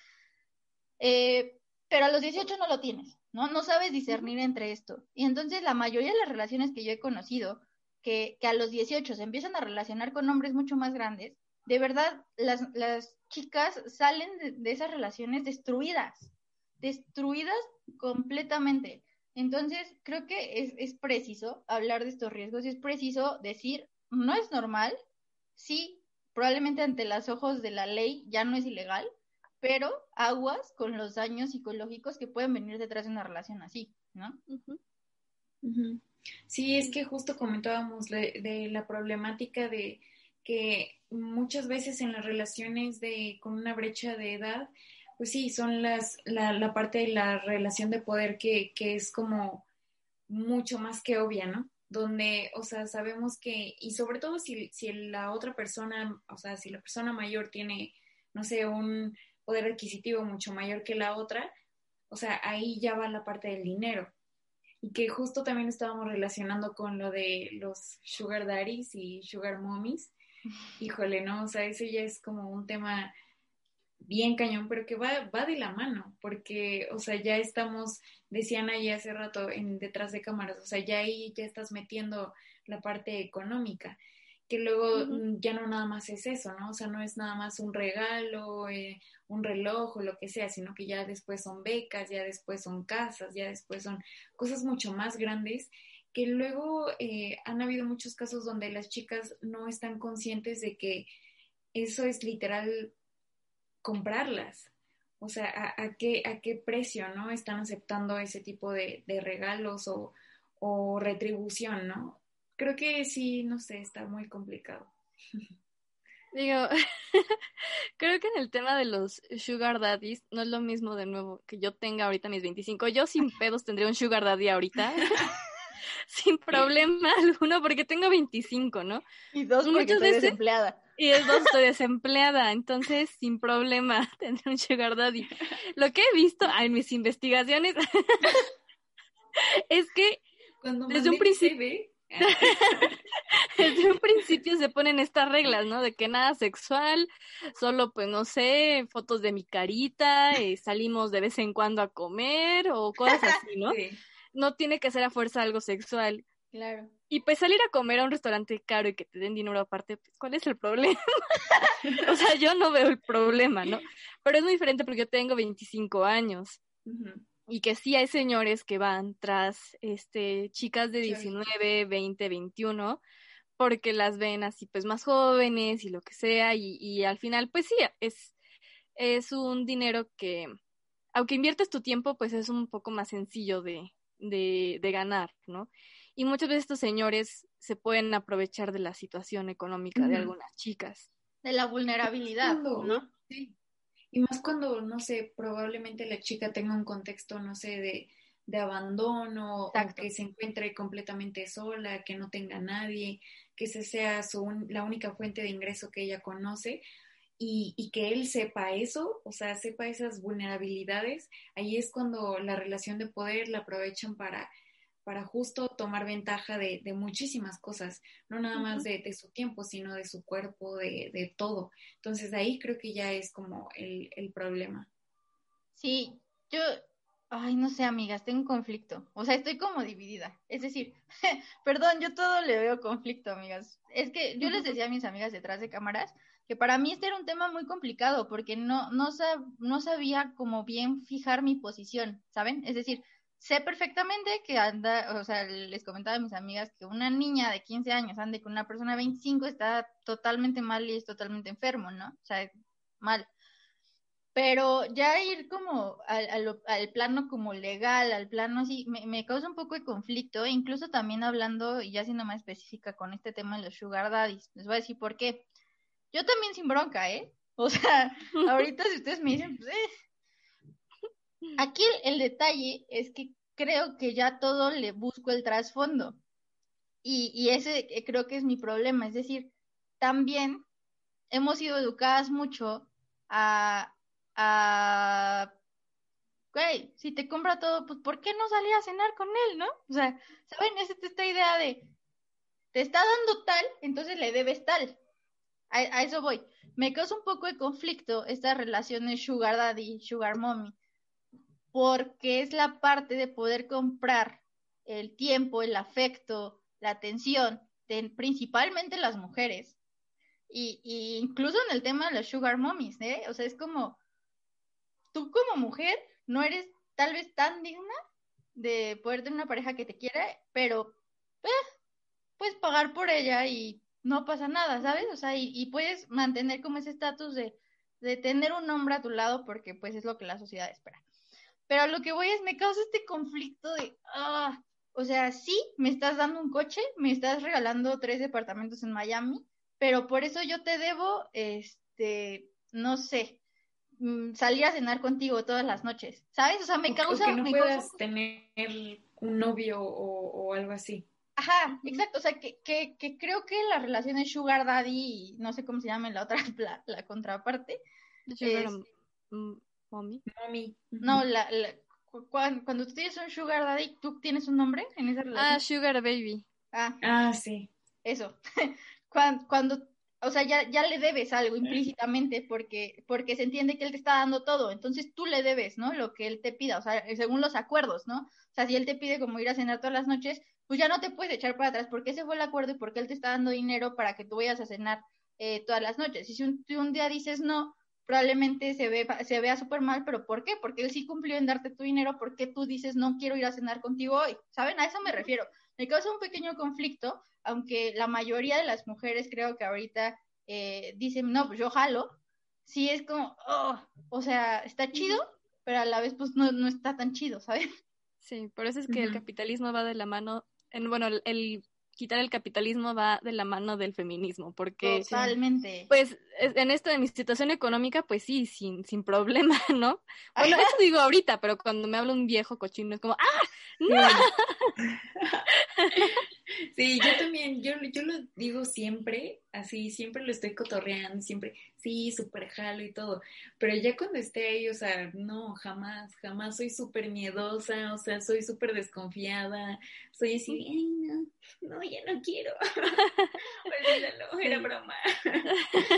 Speaker 3: eh, pero a los 18 no lo tienes, ¿no? No sabes discernir entre esto. Y entonces la mayoría de las relaciones que yo he conocido, que, que a los 18 se empiezan a relacionar con hombres mucho más grandes, de verdad, las, las chicas salen de, de esas relaciones destruidas, destruidas completamente. Entonces, creo que es, es, preciso hablar de estos riesgos y es preciso decir, no es normal, sí, probablemente ante los ojos de la ley ya no es ilegal, pero aguas con los daños psicológicos que pueden venir detrás de una relación así, ¿no?
Speaker 2: Sí, es que justo comentábamos de, la problemática de que muchas veces en las relaciones de con una brecha de edad, pues sí, son las la, la parte de la relación de poder que, que es como mucho más que obvia, ¿no? Donde, o sea, sabemos que, y sobre todo si, si la otra persona, o sea, si la persona mayor tiene, no sé, un poder adquisitivo mucho mayor que la otra, o sea, ahí ya va la parte del dinero y que justo también estábamos relacionando con lo de los sugar daddies y sugar mommies. [LAUGHS] Híjole, ¿no? O sea, ese ya es como un tema bien cañón, pero que va, va de la mano, porque, o sea, ya estamos, decían ahí hace rato en detrás de cámaras, o sea, ya ahí ya estás metiendo la parte económica que luego ya no nada más es eso, ¿no? O sea, no es nada más un regalo, eh, un reloj o lo que sea, sino que ya después son becas, ya después son casas, ya después son cosas mucho más grandes que luego eh, han habido muchos casos donde las chicas no están conscientes de que eso es literal comprarlas. O sea, a, qué, a qué precio, ¿no? Están aceptando ese tipo de, de regalos o, o retribución, ¿no? creo que sí, no sé, está muy complicado. [LAUGHS]
Speaker 1: Digo, [LAUGHS] creo que en el tema de los sugar daddies no es lo mismo de nuevo que yo tenga ahorita mis 25. Yo sin [LAUGHS] pedos tendría un sugar daddy ahorita. sin problema alguno porque tengo 25, ¿no?
Speaker 3: Y dos porque estoy desempleada.
Speaker 1: Y dos estoy desempleada, entonces sin problema [LAUGHS] tendré un sugar daddy. Lo que he visto en mis investigaciones [LAUGHS] es que desde un principio [LAUGHS] Desde un principio se ponen estas reglas, ¿no? De que nada sexual, solo pues no sé, fotos de mi carita, eh, salimos de vez en cuando a comer o cosas así, ¿no? No tiene que ser a fuerza algo sexual.
Speaker 3: Claro.
Speaker 1: Y pues salir a comer a un restaurante caro y que te den dinero aparte, pues ¿cuál es el problema? [LAUGHS] o sea, yo no veo el problema, ¿no? Pero es muy diferente porque yo tengo 25 años y que sí hay señores que van tras este chicas de 19, 20, 21 porque las ven así pues más jóvenes y lo que sea y, y al final pues sí es es un dinero que aunque inviertes tu tiempo pues es un poco más sencillo de, de, de ganar, ¿no? Y muchas veces estos señores se pueden aprovechar de la situación económica de algunas chicas.
Speaker 3: De la vulnerabilidad, ¿no?
Speaker 2: Sí. Y más cuando, no sé, probablemente la chica tenga un contexto, no sé, de, de abandono, o que se encuentre completamente sola, que no tenga nadie, que esa sea su, la única fuente de ingreso que ella conoce. Y, y, que él sepa eso, o sea, sepa esas vulnerabilidades, ahí es cuando la relación de poder la aprovechan para para justo tomar ventaja de, muchísimas cosas, no nada más de, su tiempo, sino de su cuerpo, de, todo. Entonces ahí creo que ya es como el, problema.
Speaker 3: Sí, yo, ay, no sé, amigas, tengo un conflicto. O sea, estoy como dividida. Es decir, [LAUGHS] perdón, yo todo le veo conflicto, amigas. Es que yo les decía a mis amigas detrás de cámaras que para mí este era un tema muy complicado porque no, no, no sabía cómo bien fijar mi posición, ¿saben? Es decir, sé perfectamente que anda, o sea, les comentaba a mis amigas que una niña de 15 años ande con una persona de 25 está totalmente mal y es totalmente enfermo, ¿no? O sea, mal. Pero ya ir como al, al, plano como legal, al plano así, me, me, causa un poco de conflicto, incluso también hablando, y ya siendo más específica con este tema de los sugar daddies, les voy a decir por qué. Yo también sin bronca, ¿eh? O sea, [LAUGHS] ahorita si ustedes me dicen, pues, eh, Aquí el, detalle es que creo que ya todo le busco el trasfondo. Y, ese eh, creo que es mi problema. Es decir, también hemos sido educadas mucho a, a güey, si te compra todo, pues ¿por qué no salir a cenar con él, no? O sea, ¿saben? Es esta idea de, te está dando tal, entonces le debes tal. A, a, eso voy. Me causa un poco de conflicto estas relaciones sugar daddy, sugar mommy, porque es la parte de poder comprar el tiempo, el afecto, la atención principalmente las mujeres. Y, incluso en el tema de las sugar mommies, ¿eh? O sea, es como, tú como mujer no eres tal vez tan digna de poder tener una pareja que te quiera, pero eh, puedes pagar por ella y no pasa nada, ¿sabes? O sea, y, y puedes mantener como ese estatus de, de tener un hombre a tu lado porque pues es lo que la sociedad espera. Pero lo que voy es, me causa este conflicto de, ah, o sea, sí, me estás dando un coche, me estás regalando tres departamentos en Miami, pero por eso yo te debo, este, no sé, mm, salir a cenar contigo todas las noches, ¿sabes? O sea, me causa...
Speaker 2: que no
Speaker 3: me
Speaker 2: puedas tener un novio o, algo así.
Speaker 3: Ajá, exacto, o sea, que, que, que, creo que la relación de Sugar Daddy y no sé cómo se llama en la otra, [LAUGHS] la, la contraparte.
Speaker 1: Sugar Mommy.
Speaker 2: Mommy.
Speaker 3: No, la, la cuando, tú tienes un Sugar Daddy, ¿tú tienes un nombre en esa relación?
Speaker 1: Ah, Sugar Baby.
Speaker 3: Ah,
Speaker 2: ah sí.
Speaker 3: Eso. [LAUGHS] cuando, cuando, o sea, ya, ya le debes algo implícitamente porque, porque se entiende que él te está dando todo. Entonces tú le debes, ¿no? Lo que él te pida, o sea, según los acuerdos, ¿no? O sea, si él te pide como ir a cenar todas las noches, pues ya no te puedes echar para atrás porque ese fue el acuerdo y porque él te está dando dinero para que tú vayas a cenar eh, todas las noches. Y si un, un día dices no, probablemente se, ve, se vea súper mal, pero ¿por qué? Porque él sí cumplió en darte tu dinero, ¿por qué tú dices no quiero ir a cenar contigo hoy? ¿Saben? A eso me refiero. Me causa un pequeño conflicto, aunque la mayoría de las mujeres creo que ahorita eh, dicen, no, pues yo jalo, sí es como, oh, o sea, está chido, pero a la vez pues no, no está tan chido, ¿sabes?
Speaker 1: Sí, por eso es que el capitalismo va de la mano, en, bueno, el quitar el capitalismo va de la mano del feminismo, porque
Speaker 3: totalmente.
Speaker 1: Pues en esto de mi situación económica, pues sí, sin, sin problema, [LAUGHS] ¿no? Bueno, eso digo ahorita, pero cuando me habla un viejo cochino es como, ¡ah!
Speaker 2: Sí, yo también, yo, yo lo digo siempre, así, siempre lo estoy cotorreando, siempre, sí, súper jalo y todo, pero ya cuando esté ahí, o sea, no, jamás, jamás soy súper miedosa, o sea, soy súper desconfiada, soy así, ay, no, no, ya no quiero, [LAUGHS] olvídalo, era broma.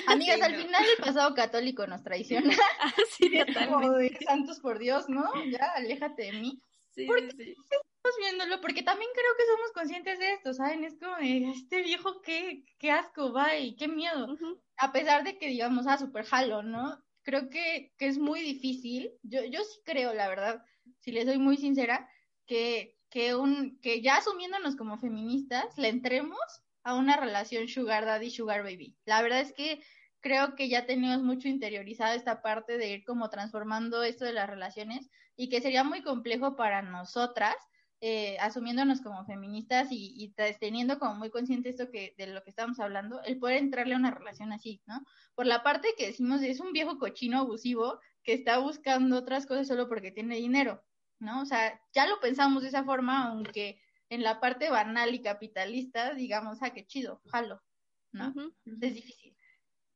Speaker 3: Amigas, al final el pasado católico nos traiciona. [LAUGHS]
Speaker 1: Ah, sí, [LAUGHS]
Speaker 3: totalmente. santos por Dios, ¿no? Ya, aléjate de mí.
Speaker 1: Sí, sí
Speaker 3: viéndolo, porque también creo que somos conscientes de esto, ¿saben? Es como, este viejo, qué, qué asco, va, y qué miedo. A pesar de que, digamos, ah, super jalo, ¿no? Creo que, que es muy difícil. Yo, yo sí creo, la verdad, si le soy muy sincera, que, que, un, que ya asumiéndonos como feministas, le entremos a una relación sugar daddy, sugar baby. La verdad es que creo que ya tenemos mucho interiorizado esta parte de ir como transformando esto de las relaciones y que sería muy complejo para nosotras eh, asumiéndonos como feministas y, teniendo como muy consciente esto que de lo que estamos hablando, el poder entrarle a una relación así, ¿no? Por la parte que decimos es un viejo cochino abusivo que está buscando otras cosas solo porque tiene dinero, ¿no? O sea, ya lo pensamos de esa forma, aunque en la parte banal y capitalista, digamos, ah, qué chido, jalo, ¿no? Es difícil.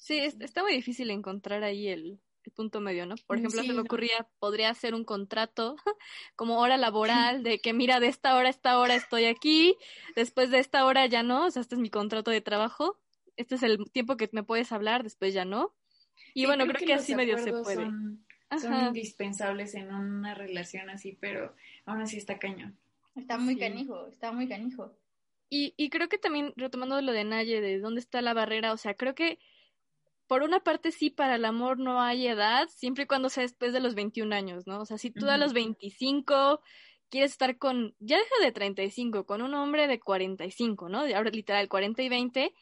Speaker 1: Sí, está muy difícil encontrar ahí el, el punto medio, ¿no? Por ejemplo, se me ocurría, podría ser un contrato [LAUGHS] como hora [LAUGHS] laboral de que mira, de esta hora a esta hora estoy aquí, después de esta hora ya no, o sea, este es mi contrato de trabajo, este es el tiempo que me puedes hablar, después ya no. Y bueno, creo, que, así medio se puede.
Speaker 2: Son, son, indispensables en una relación así, pero aún así está cañón.
Speaker 3: Está muy canijo, está muy canijo.
Speaker 1: Y, y creo que también, retomando lo de Naye, de dónde está la barrera, o sea, creo que por una parte sí, para el amor no hay edad, siempre y cuando sea después de los 21 años, ¿no? O sea, si tú a los 25 quieres estar con, ya deja de 35, con un hombre de 45, ¿no? De ahora literal 40 y 20,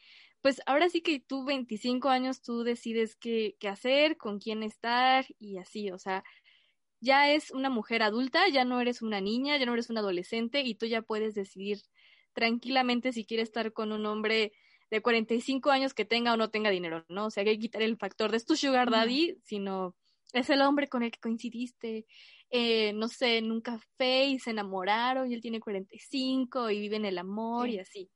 Speaker 1: pues ahora sí que tú 25 años tú decides qué, qué hacer, con quién estar y así, o sea, ya es una mujer adulta, ya no eres una niña, ya no eres un adolescente y tú ya puedes decidir tranquilamente si quieres estar con un hombre de 45 años que tenga o no tenga dinero, ¿no? O sea, hay que quitar el factor de tu sugar daddy, sino es el hombre con el que coincidiste, eh, no sé, en un café y se enamoraron y él tiene 45 y vive en el amor y así.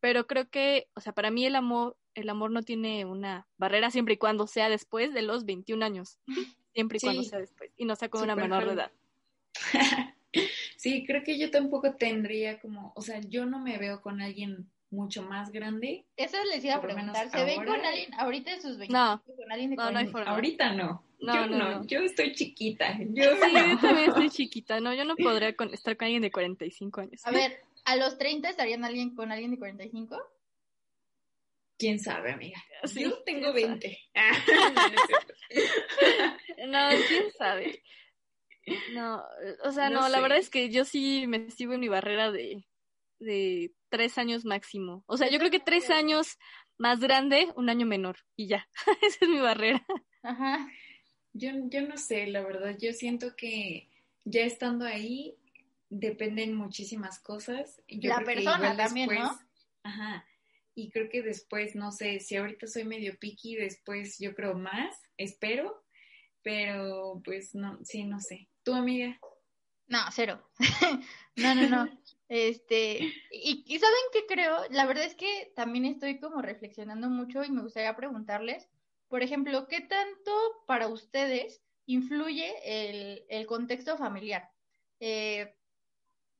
Speaker 1: Pero creo que, o sea, para mí el amor, el amor no tiene una barrera siempre y cuando sea después de los 21 años. [LAUGHS] Siempre y cuando sea después. Y no sea con una menor de edad. [LAUGHS]
Speaker 2: sí, creo que yo tampoco tendría como, o sea, yo no me veo con alguien mucho más grande.
Speaker 3: Eso les iba a preguntar, ¿se ven con alguien ahorita en sus 20?
Speaker 1: No,
Speaker 3: con alguien de
Speaker 1: no, no hay forma.
Speaker 2: Ahorita no.
Speaker 1: No,
Speaker 2: yo
Speaker 1: no, no,
Speaker 2: yo estoy chiquita. Yo
Speaker 1: sí, yo también estoy [LAUGHS] chiquita, no, yo no podría con, estar con alguien de 45 años.
Speaker 3: A ver, ¿a los 30 estarían alguien con alguien de 45?
Speaker 2: ¿Quién sabe, amiga? yo tengo 20. [LAUGHS]
Speaker 1: no, quién sabe. No, o sea, no, la verdad es que yo sí me sigo en mi barrera de, de tres años máximo. O sea, yo creo que tres años más grande, un año menor. Y ya, [LAUGHS] esa es mi barrera.
Speaker 3: Ajá.
Speaker 2: Yo, yo no sé, la verdad, yo siento que ya estando ahí, dependen muchísimas cosas.
Speaker 3: Yo la persona también, ¿no?
Speaker 2: Ajá. Y creo que después, no sé, si ahorita soy medio picky, después yo creo más, espero, pero pues no, sí, no sé. ¿Tu amiga?
Speaker 3: No, cero. [LAUGHS] no, no, no. Este, y, y, ¿saben qué creo? La verdad es que también estoy como reflexionando mucho y me gustaría preguntarles, por ejemplo, ¿qué tanto para ustedes influye el, el contexto familiar? Eh,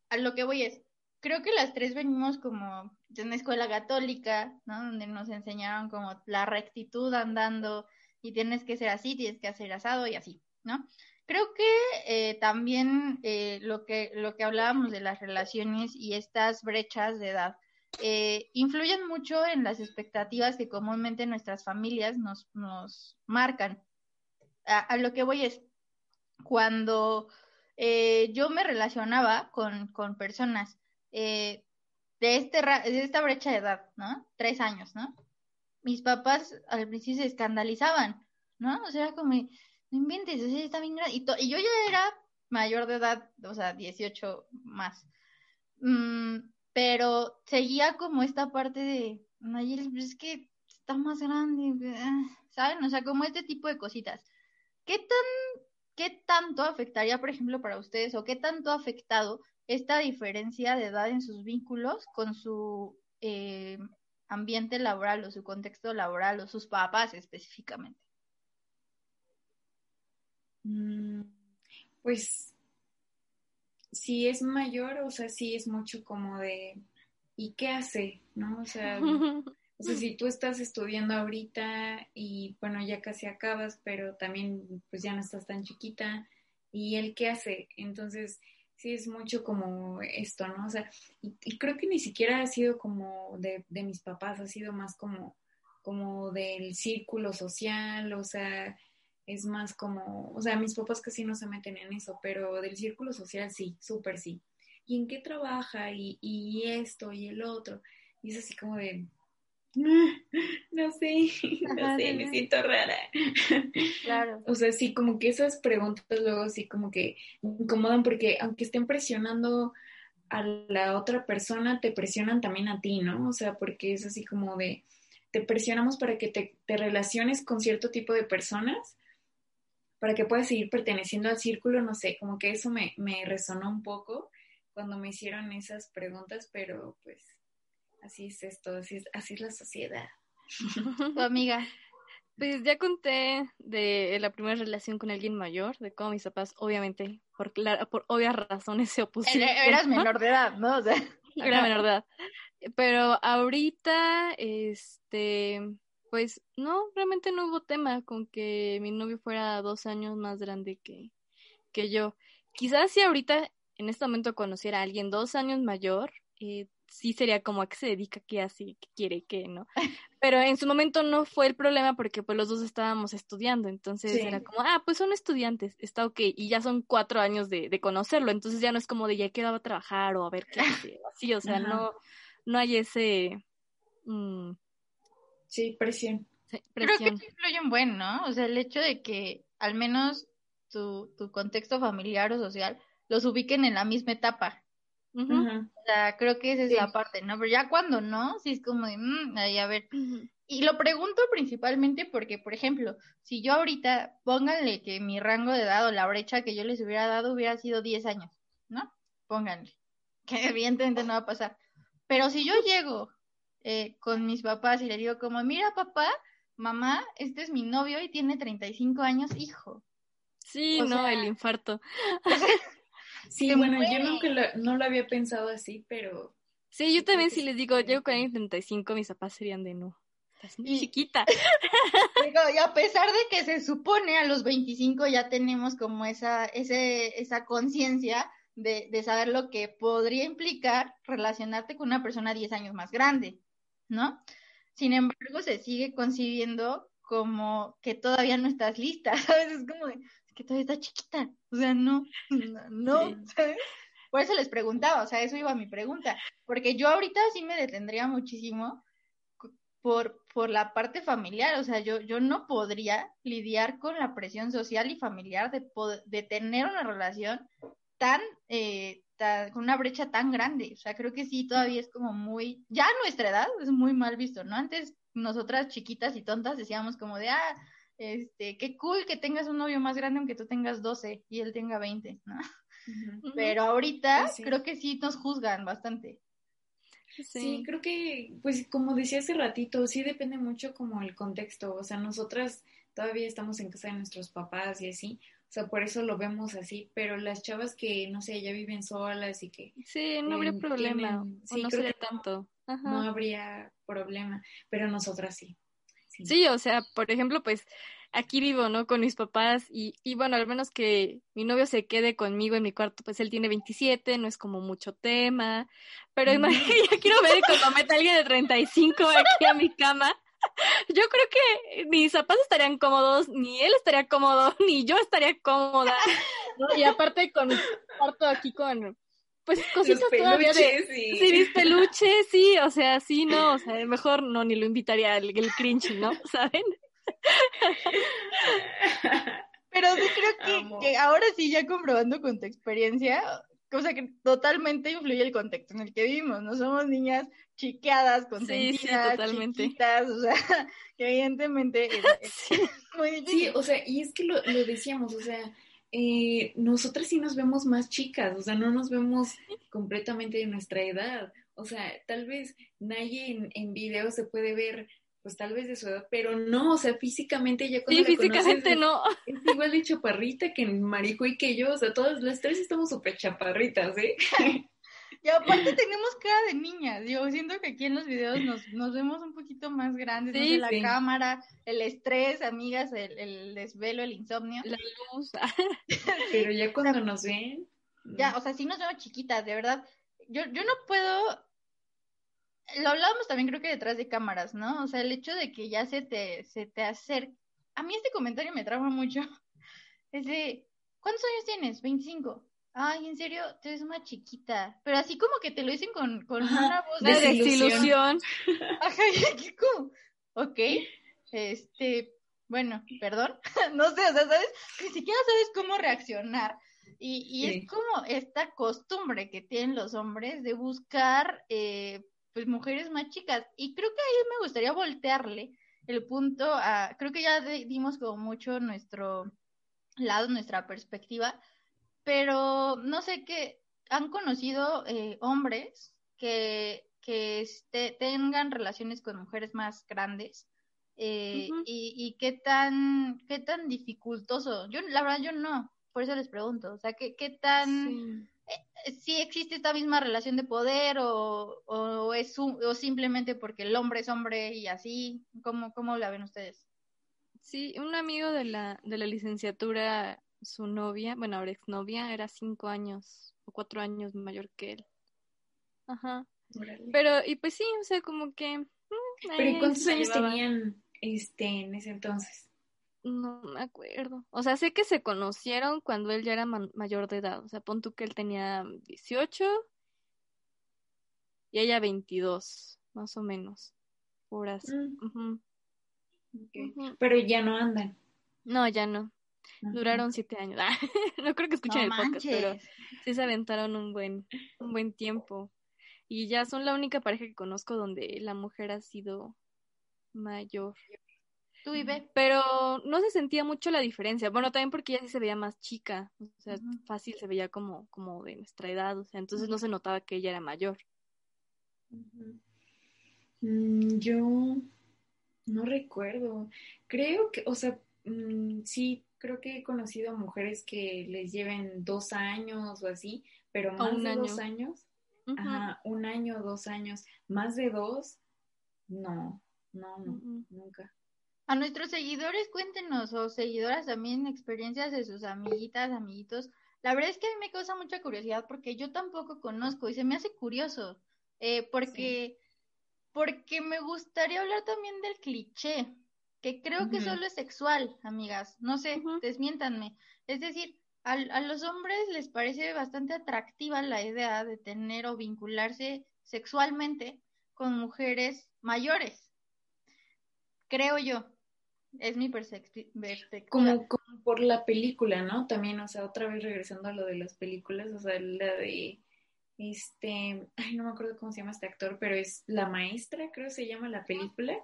Speaker 3: a lo que voy es, creo que las tres venimos como de una escuela católica, ¿no? Donde nos enseñaron como la rectitud andando y tienes que ser así, tienes que hacer asado y así, ¿no? Creo que eh, también eh, lo, que, lo que hablábamos de las relaciones y estas brechas de edad eh, influyen mucho en las expectativas que comúnmente nuestras familias nos, nos marcan. A, lo que voy es, cuando yo me relacionaba con, con personas de, este, de esta brecha de edad, ¿no? Tres años, ¿no? Mis papás al principio se escandalizaban, ¿no? O sea, como no inventes, está bien grande. Y, yo ya era mayor de edad, o sea, 18 más. Mm, pero seguía como esta parte de, es que está más grande, ¿saben? O sea, como este tipo de cositas. ¿Qué tan, qué tanto afectaría, por ejemplo, para ustedes, o qué tanto ha afectado esta diferencia de edad en sus vínculos con su eh, ambiente laboral o su contexto laboral o sus papás específicamente?
Speaker 2: Mm, pues si es mayor, o sea, sí es mucho como de, ¿y qué hace? ¿No? O sea, [LAUGHS] o sea, si tú estás estudiando ahorita y bueno, ya casi acabas, pero también pues ya no estás tan chiquita, ¿y él qué hace? Entonces, sí es mucho como esto, ¿no? O sea, y, creo que ni siquiera ha sido como de, de mis papás, ha sido más como, como del círculo social, o sea, es más como, o sea, mis papás casi no se meten en eso, pero del círculo social sí, súper sí. ¿Y en qué trabaja? Y, y esto y el otro. Y es así como de, [LAUGHS] no sé, [LAUGHS] no sé, me siento rara. [LAUGHS]
Speaker 3: Claro.
Speaker 2: O sea, sí, como que esas preguntas luego sí como que incomodan porque aunque estén presionando a la otra persona, te presionan también a ti, ¿no? O sea, porque es así como de, te presionamos para que te, te relaciones con cierto tipo de personas, para que puedas seguir perteneciendo al círculo, no sé, como que eso me, me resonó un poco cuando me hicieron esas preguntas, pero pues así es esto, así es, así es la sociedad.
Speaker 3: Tu amiga.
Speaker 1: Pues ya conté de la primera relación con alguien mayor, de cómo mis papás, obviamente, por, por obvias razones, se opusieron.
Speaker 3: Eras menor de edad, ¿no?
Speaker 1: Era menor de edad. Pero ahorita, este, pues no, realmente no hubo tema con que mi novio fuera dos años más grande que, que yo. Quizás si ahorita, en este momento, conociera a alguien dos años mayor, eh, sí sería como a qué se dedica, qué hace, qué quiere, qué no. [LAUGHS] Pero en su momento no fue el problema porque pues los dos estábamos estudiando, entonces era como, ah, pues son estudiantes, está ok, y ya son cuatro años de, de conocerlo, entonces ya no es como de ya quedaba a trabajar o a ver qué hace, así, o sea, [LAUGHS] no, no hay ese...
Speaker 2: Mm, Sí, presión.
Speaker 3: Creo que influye en buen, ¿no? O sea, el hecho de que al menos tu, tu contexto familiar o social los ubiquen en la misma etapa. O sea, creo que esa es la parte, ¿no? Pero ya cuando no, sí es como de, mmm, ahí a ver. Y lo pregunto principalmente porque, por ejemplo, si yo ahorita, pónganle que mi rango de edad o la brecha que yo les hubiera dado hubiera sido 10 años, ¿no? Pónganle. [LAUGHS] Que evidentemente no va a pasar. Pero si yo llego eh, con mis papás y le digo como, mira papá, mamá, este es mi novio y tiene 35 años, hijo.
Speaker 1: Sí, no, el infarto. [LAUGHS]
Speaker 2: sí, bueno, yo nunca lo, no lo había pensado así, pero...
Speaker 1: Sí, yo también si les digo, llego con el 35, mis papás serían de no. Estás muy chiquita. [LAUGHS]
Speaker 3: Digo, y a pesar de que se supone a los 25 ya tenemos como esa, ese, esa conciencia de, de saber lo que podría implicar relacionarte con una persona 10 años más grande. ¿No? Sin embargo, se sigue concibiendo como que todavía no estás lista, [LAUGHS] ¿sabes? Es como de, es que todavía está chiquita, o sea, no, no, ¿sabes? Por eso les preguntaba, o sea, eso iba a mi pregunta, porque yo ahorita sí me detendría muchísimo por, por la parte familiar, o sea, yo, yo no podría lidiar con la presión social y familiar de, de tener una relación tan, eh, con una brecha tan grande. O sea, creo que sí, todavía es como muy, ya a nuestra edad es muy mal visto, ¿no? Antes nosotras chiquitas y tontas decíamos como de, ah, este, qué cool que tengas un novio más grande aunque tú tengas 12 y él tenga 20, ¿no? Pero ahorita pues creo que sí nos juzgan bastante.
Speaker 2: Sí. creo que, pues como decía hace ratito, sí depende mucho como el contexto. O sea, nosotras todavía estamos en casa de nuestros papás y así. O sea, por eso lo vemos así. Pero las chavas que, no sé, ya viven solas y que...
Speaker 1: Sí, no habría problema. sí, no sería tanto.
Speaker 2: No habría problema. Pero nosotras sí.
Speaker 1: sí. o sea, por ejemplo, pues aquí vivo, ¿no? Con mis papás y, y bueno, al menos que mi novio se quede conmigo en mi cuarto, pues él tiene 27, no es como mucho tema, pero mm. [LAUGHS] ya quiero ver cuando meta alguien de 35 aquí a mi cama. Yo creo que ni mis zapatos estarían cómodos, ni él estaría cómodo, [LAUGHS] ni yo estaría cómoda. Y aparte con cuarto aquí con pues cositas todavía de sí. sí, mis peluches, sí, o sea, sí, no, o sea, mejor no ni lo invitaría el, el cringe, ¿no? [LAUGHS] ¿Saben? [LAUGHS]
Speaker 3: Pero sí creo que, ahora sí, ya comprobando con tu experiencia, cosa que totalmente influye el contexto en el que vivimos, no somos niñas chiqueadas, consentidas, sí, chiquitas, o sea, [LAUGHS] que evidentemente es, [LAUGHS] [LAUGHS] muy difícil.
Speaker 2: Sí, o sea, y es que lo, lo decíamos, o sea, eh, nosotras sí nos vemos más chicas, o sea, no nos vemos completamente de nuestra edad. O sea, tal vez nadie en, en video se puede ver pues tal vez de su edad, pero no, o sea, físicamente ya
Speaker 1: cuando Sí, físicamente no.
Speaker 2: Es igual de chaparrita que Marico y que yo, o sea, todas las tres estamos súper chaparritas, ¿eh? [LAUGHS]
Speaker 3: y aparte tenemos cara de niñas, yo siento que aquí en los videos nos, nos vemos un poquito más grandes, sí, la cámara, el estrés, amigas, el, el, desvelo, el insomnio.
Speaker 1: La luz. [LAUGHS]
Speaker 2: pero ya cuando [LAUGHS] nos ven...
Speaker 3: Ya, o sea, sí nos vemos chiquitas, de verdad. Yo, yo no puedo lo hablábamos también creo que detrás de cámaras, ¿no? O sea, el hecho de que ya se te, se te acerca. A mí este comentario me trauma mucho. [LAUGHS] Es de, ¿cuántos años tienes? 25. Ay, en serio, te ves más chiquita. Pero así como que te lo dicen con, con una voz
Speaker 1: de desilusión.
Speaker 3: Ajá, [LAUGHS] qué como, ok, este, bueno, perdón, [LAUGHS] no sé, o sea, ¿sabes? Ni siquiera sabes cómo reaccionar. Y, y es como esta costumbre que tienen los hombres de buscar eh, pues mujeres más chicas. Y creo que ahí me gustaría voltearle el punto a, creo que ya dimos como mucho nuestro lado, nuestra perspectiva, pero no sé qué, han conocido eh, hombres que, que este, tengan relaciones con mujeres más grandes. Eh, y, y, qué tan qué tan dificultoso yo la verdad yo no por eso les pregunto o sea qué, qué tan si existe esta misma relación de poder o, o es o simplemente porque el hombre es hombre y así, ¿cómo, cómo la ven ustedes?
Speaker 1: Sí, un amigo de la, de la licenciatura, su novia, bueno, ahora exnovia, era cinco años o cuatro años mayor que él. Ajá. Pero, y pues sí, o sea, como que... Mm,
Speaker 2: Pero ¿y cuántos años tenían este en ese entonces?
Speaker 1: No me acuerdo. O sea, sé que se conocieron cuando él ya era mayor de edad. O sea, pon tú que él tenía 18 y ella 22, más o menos. Por así.
Speaker 2: Mm. Pero ya no andan.
Speaker 1: No, ya no. Duraron siete años. [LAUGHS] no creo que escuchen el podcast, pero sí se aventaron un buen, un buen tiempo. Y ya son la única pareja que conozco donde la mujer ha sido mayor.
Speaker 3: Tú vive.
Speaker 1: Pero no se sentía mucho la diferencia. Bueno, también porque ella sí se veía más chica. O sea, fácil se veía como, como de nuestra edad. O sea, entonces no se notaba que ella era mayor.
Speaker 2: Mm, yo no recuerdo. Creo que, o sea, mm, sí, creo que he conocido a mujeres que les lleven dos años o así, pero más de dos años. Ajá, un año, dos años. Más de dos, no, no, no, nunca.
Speaker 3: A nuestros seguidores, cuéntenos, o seguidoras también, experiencias de sus amiguitas, amiguitos. La verdad es que a mí me causa mucha curiosidad porque yo tampoco conozco y se me hace curioso, eh, porque, porque me gustaría hablar también del cliché, que creo que solo es sexual, amigas. No sé, desmiéntanme. Es decir, a, a los hombres les parece bastante atractiva la idea de tener o vincularse sexualmente con mujeres mayores creo yo. Es mi perspectiva.
Speaker 2: Como, como por la película, ¿no? También, o sea, otra vez regresando a lo de las películas, o sea, la de este, ay, no me acuerdo cómo se llama este actor, pero es La Maestra, creo se llama la película,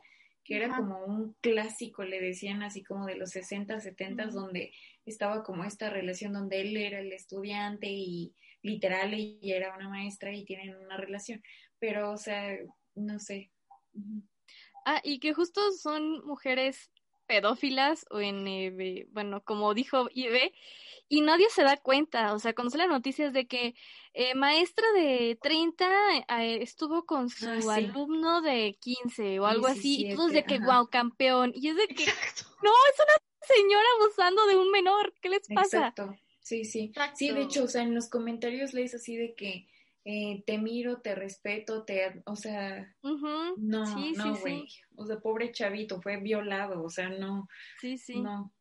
Speaker 2: que era como un clásico, le decían así como de los 60, 70, donde estaba como esta relación donde él era el estudiante y literal ella era una maestra y tienen una relación, pero o sea, no sé.
Speaker 1: Ah, y que justo son mujeres pedófilas o en, eh, bueno, como dijo Ibe, y nadie se da cuenta, o sea, cuando sale la noticia de que eh, maestra de 30 eh, estuvo con su ah, alumno de 15 o algo así, y todos de que, wow, campeón, y es de que, no, es una señora abusando de un menor, ¿qué les pasa?
Speaker 2: Exacto, sí, sí. Sí, de hecho, o sea, en los comentarios lees así de que, eh, te miro, te respeto, te, o sea, no, no, güey, o sea, pobre chavito, fue violado, o sea, no,
Speaker 1: sí, sí,
Speaker 2: no.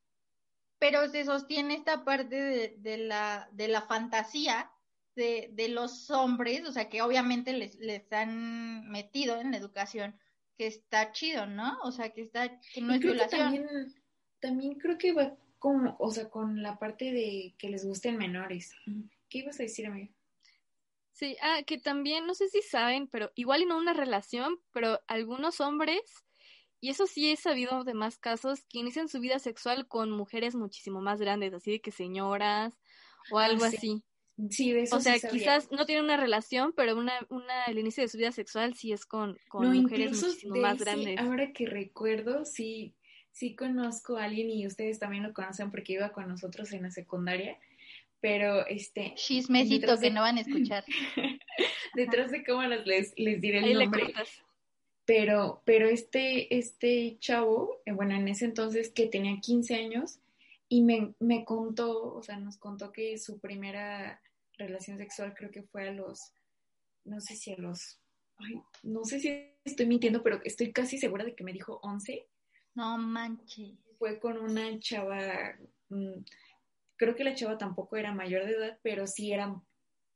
Speaker 3: Pero se sostiene esta parte de, la, de la fantasía de, de, los hombres, o sea, que obviamente les, les han metido en la educación, que está chido, ¿no? O sea, que está, que no es violación.
Speaker 2: también, también creo que va con, o sea, con la parte de que les gusten menores. ¿Qué ibas a decir, amiga?
Speaker 1: Sí, ah, que también, no sé si saben, pero igual y no una relación, pero algunos hombres, y eso sí he sabido de más casos, que inician su vida sexual con mujeres muchísimo más grandes, así de que señoras o ah, algo así.
Speaker 2: Sí, de eso
Speaker 1: O sea, quizás no tienen una relación, pero una, una, el inicio de su vida sexual sí es con, con mujeres muchísimo más grandes.
Speaker 2: Ahora que recuerdo, sí, sí conozco a alguien y ustedes también lo conocen porque iba con nosotros en la secundaria pero este...
Speaker 3: Chismecito que no van a escuchar. [LAUGHS]
Speaker 2: detrás de cámaras les, les diré el nombre. Pero, pero este, este chavo, eh, bueno, en ese entonces que tenía 15 años, y me, me contó, o sea, nos contó que su primera relación sexual creo que fue a los, no sé si a los, ay, no sé si estoy mintiendo, pero estoy casi segura de que me dijo 11.
Speaker 3: No manches.
Speaker 2: Fue con una chava, mm, creo que la chava tampoco era mayor de edad, pero sí era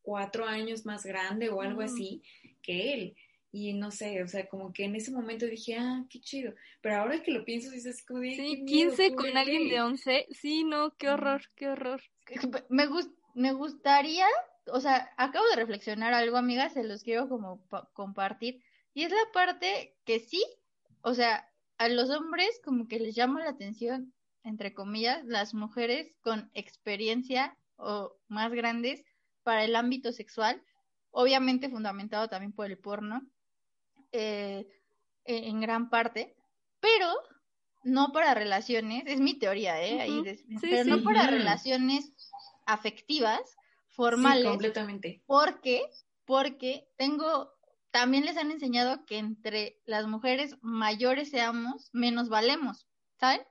Speaker 2: cuatro años más grande o algo así que él. Y no sé, o sea, como que en ese momento dije, ah, qué chido. Pero ahora que lo pienso, dices, como de,
Speaker 1: Sí, 15 con alguien de 11. Sí, no, qué horror, qué horror.
Speaker 3: Me, me gustaría, o sea, acabo de reflexionar algo, amiga, se los quiero como compartir. Y es la parte que sí, o sea, a los hombres como que les llama la atención entre comillas, las mujeres con experiencia o más grandes para el ámbito sexual, obviamente fundamentado también por el porno, eh, en gran parte, pero no para relaciones, es mi teoría, ¿eh? Ahí pero no para relaciones afectivas, formales.
Speaker 2: completamente.
Speaker 3: Porque, porque tengo, también les han enseñado que entre las mujeres mayores seamos, menos valemos. ¿Saben?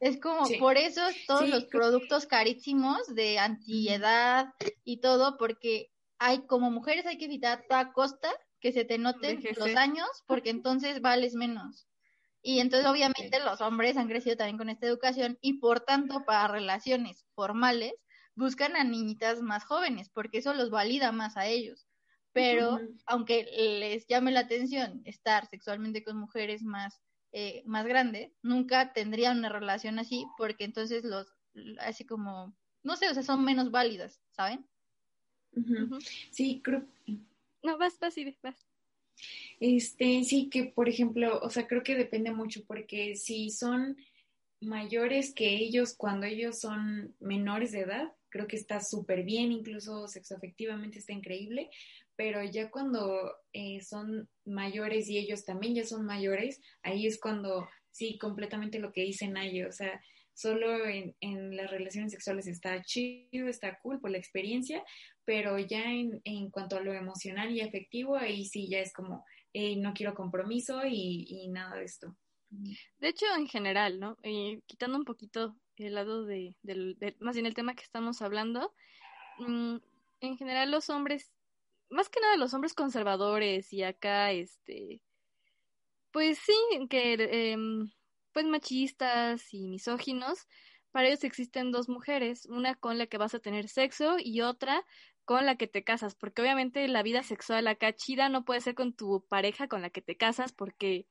Speaker 3: Es como, por eso todos los productos carísimos de antiedad y todo, porque hay como mujeres hay que evitar a toda costa que se te noten los años, porque entonces vales menos. Y entonces obviamente los hombres han crecido también con esta educación y por tanto para relaciones formales buscan a niñitas más jóvenes, porque eso los valida más a ellos. Pero aunque les llame la atención estar sexualmente con mujeres más eh, más grande, nunca tendrían una relación así, porque entonces los, así como, no sé, o sea, son menos válidas, ¿saben?
Speaker 2: Sí, creo.
Speaker 1: No, vas, vas, y vas.
Speaker 2: Este, sí, que por ejemplo, o sea, creo que depende mucho, porque si son mayores que ellos cuando ellos son menores de edad, creo que está súper bien, incluso sexoafectivamente está increíble, pero ya cuando eh, son mayores y ellos también ya son mayores, ahí es cuando sí, completamente lo que dicen ahí, o sea, solo en, en, las relaciones sexuales está chido, está cool por la experiencia, pero ya en, en cuanto a lo emocional y afectivo, ahí sí ya es como, no quiero compromiso y, nada de esto.
Speaker 1: De hecho, en general, ¿no? Quitando un poquito el lado de, más bien el tema que estamos hablando, mm, en general los hombres más que nada los hombres conservadores y acá, este, pues sí, que, em, pues machistas y misóginos, para ellos existen dos mujeres, una con la que vas a tener sexo y otra con la que te casas, porque obviamente la vida sexual acá chida no puede ser con tu pareja con la que te casas, porque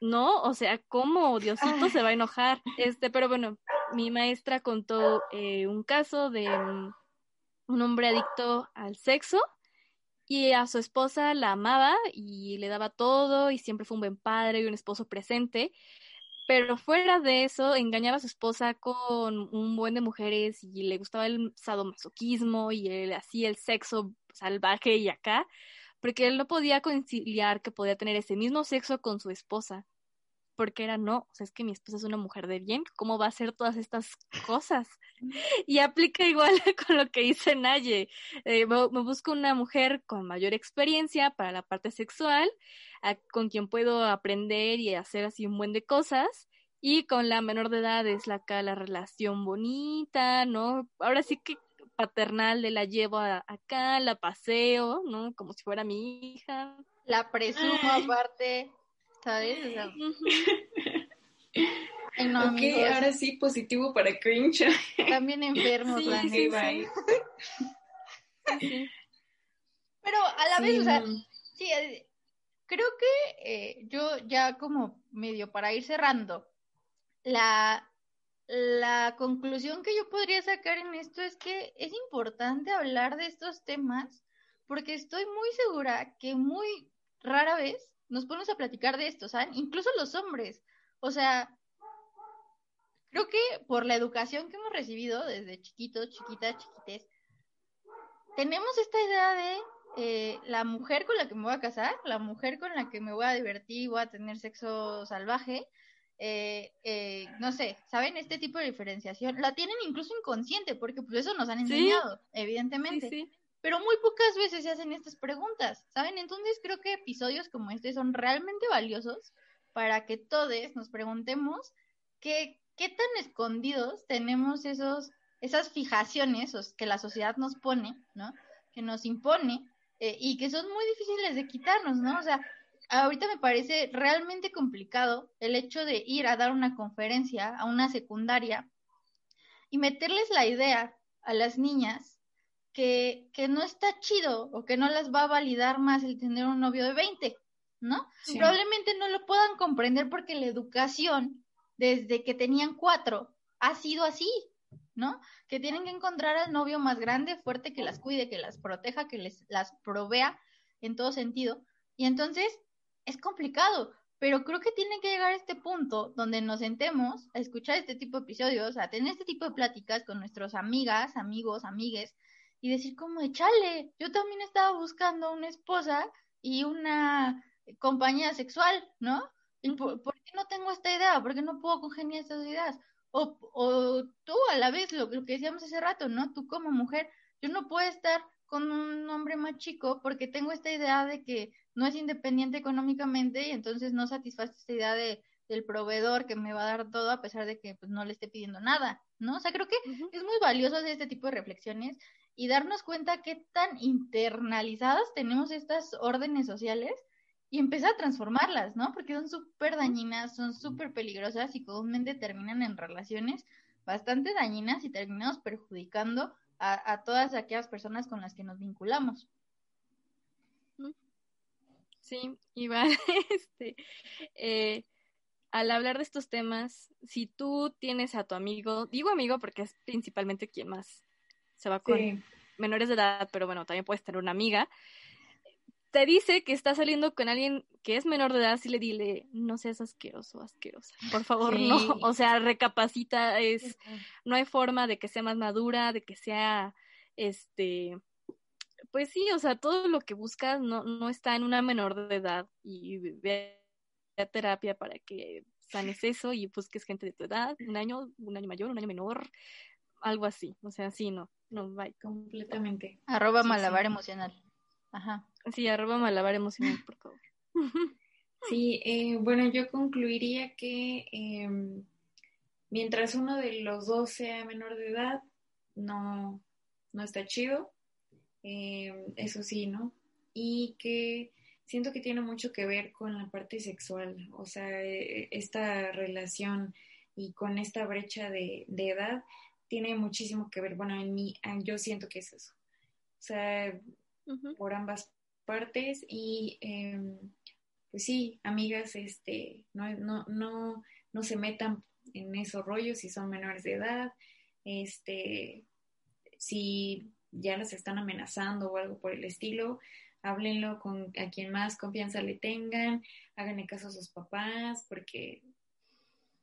Speaker 1: no, o sea, ¿cómo? Diosito se va a enojar. Este, pero bueno, mi maestra contó eh, un caso de mm, un hombre adicto al sexo y a su esposa la amaba y le daba todo y siempre fue un buen padre y un esposo presente. Pero fuera de eso, engañaba a su esposa con un buen de mujeres y le gustaba el sadomasoquismo y él hacía el sexo salvaje y acá porque él no podía conciliar que podía tener ese mismo sexo con su esposa, porque era no, o sea, es que mi esposa es una mujer de bien, ¿cómo va a hacer todas estas cosas? [LAUGHS] Y aplica igual [LAUGHS] con lo que dice Naye, eh, me, busco una mujer con mayor experiencia para la parte sexual, con quien puedo aprender y hacer así un buen de cosas, y con la menor de edad es la, la relación bonita, ¿no? Ahora sí que paternal de la llevo acá, la paseo, ¿no? Como si fuera mi hija.
Speaker 3: La presumo aparte, ¿sabes?
Speaker 2: ok, ahora sí, positivo para cringe.
Speaker 3: También enfermos, la sí, Pero a la vez, o sea, sí, eh, creo que eh, yo ya como medio para ir cerrando, la, la conclusión que yo podría sacar en esto es que es importante hablar de estos temas porque estoy muy segura que muy rara vez nos ponemos a platicar de esto, ¿saben? Incluso los hombres. O sea, creo que por la educación que hemos recibido desde chiquitos, chiquitas, chiquites, tenemos esta idea de eh, la mujer con la que me voy a casar, la mujer con la que me voy a divertir, voy a tener sexo salvaje, eh, eh, no sé, ¿saben? Este tipo de diferenciación la tienen incluso inconsciente, porque pues eso nos han enseñado, evidentemente. Pero muy pocas veces se hacen estas preguntas, ¿saben? Entonces creo que episodios como este son realmente valiosos para que todos nos preguntemos qué, qué tan escondidos tenemos esos, esas fijaciones que la sociedad nos pone, ¿no? Que nos impone eh, y que son muy difíciles de quitarnos, ¿no? O sea, ahorita me parece realmente complicado el hecho de ir a dar una conferencia a una secundaria y meterles la idea a las niñas que, que no está chido o que no las va a validar más el tener un novio de 20, ¿no? Probablemente no lo puedan comprender porque la educación desde que tenían cuatro ha sido así, ¿no? Que tienen que encontrar al novio más grande, fuerte, que las cuide, que las proteja, que les las provea en todo sentido. Y entonces es complicado, pero creo que tiene que llegar a este punto donde nos sentemos a escuchar este tipo de episodios, a tener este tipo de pláticas con nuestras amigas, amigos, amigues, y decir como de chale, yo también estaba buscando una esposa y una compañía sexual, ¿no? ¿Y por, qué no tengo esta idea? ¿Por qué no puedo congeniar estas ideas? O, o tú a la vez, lo, lo que decíamos hace rato, ¿no? Tú como mujer, yo no puedo estar con un hombre más chico porque tengo esta idea de que no es independiente económicamente y entonces no satisface esta idea de, del proveedor que me va a dar todo a pesar de que pues, no le esté pidiendo nada, ¿no? O sea, creo que es muy valioso hacer este tipo de reflexiones y darnos cuenta qué tan internalizadas tenemos estas órdenes sociales y empezar a transformarlas, ¿no? Porque son súper dañinas, son súper peligrosas y comúnmente terminan en relaciones bastante dañinas y terminamos perjudicando a, a todas aquellas personas con las que nos vinculamos.
Speaker 1: Sí, igual, [LAUGHS] este, eh, al hablar de estos temas, si tú tienes a tu amigo, digo amigo porque es principalmente quien más se va con menores de edad, pero bueno, también puedes tener una amiga, te dice que está saliendo con alguien que es menor de edad, si le dile, no seas asqueroso, asquerosa, por favor, no, [LAUGHS] o sea, recapacita, es, no hay forma de que sea más madura, de que sea, este, pues sí, o sea, todo lo que buscas no, no está en una menor de edad y ve a terapia para que sanes eso y busques gente de tu edad, un año, un año mayor, un año menor, algo así, o sea, sí, no, no, va
Speaker 2: completamente.
Speaker 3: Arroba malabar emocional. Ajá.
Speaker 1: Sí, arroba malabar emocional, por favor. [LAUGHS]
Speaker 2: Sí, eh, bueno, yo concluiría que em, mientras uno de los dos sea menor de edad, no, no está chido. Em, eso sí, ¿no? Y que siento que tiene mucho que ver con la parte sexual, o sea, e, esta relación y con esta brecha de, edad tiene muchísimo que ver, bueno, en mí, yo siento que es eso, o sea, por ambas partes y em, pues sí, amigas, este, no, no, no, no se metan en esos rollos si son menores de edad, este, si ya las están amenazando o algo por el estilo, háblenlo con a quien más confianza le tengan, háganle caso a sus papás, porque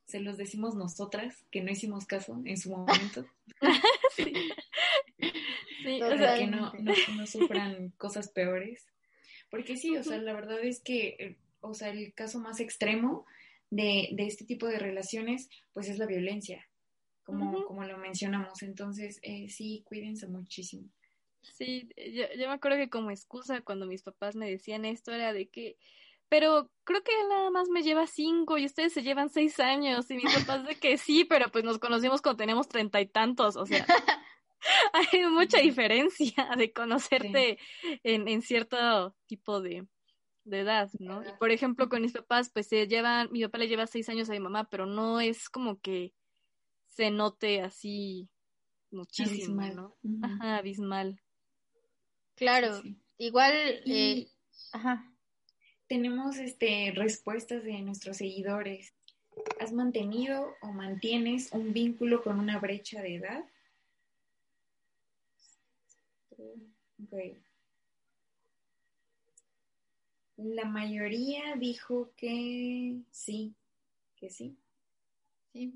Speaker 2: se los decimos nosotras, que no hicimos caso en su momento. [LAUGHS] sí. o sea, que no, no, sufran cosas peores. Porque sí, o sea, la verdad es que, eh, o sea, el caso más extremo de, de este tipo de relaciones, pues es la violencia, como, como lo mencionamos. Entonces, eh, sí, cuídense muchísimo.
Speaker 1: Sí, yo, yo me acuerdo que como excusa cuando mis papás me decían esto era de que, pero creo que él nada más me lleva cinco y ustedes se llevan seis años y mis papás de que sí, pero pues nos conocimos cuando teníamos treinta y tantos, o sea, [LAUGHS] hay mucha diferencia de conocerte en, en cierto tipo de, de edad, ¿no? Y por ejemplo, con mis papás, pues se llevan, mi papá le lleva seis años a mi mamá, pero no es como que se note así muchísimo, ¿no? Ajá, abismal.
Speaker 3: Claro, igual, eh, ajá.
Speaker 2: Tenemos este respuestas de nuestros seguidores. ¿Has mantenido o mantienes un vínculo con una brecha de edad? Okay. La mayoría dijo que sí, que sí.
Speaker 3: Sí.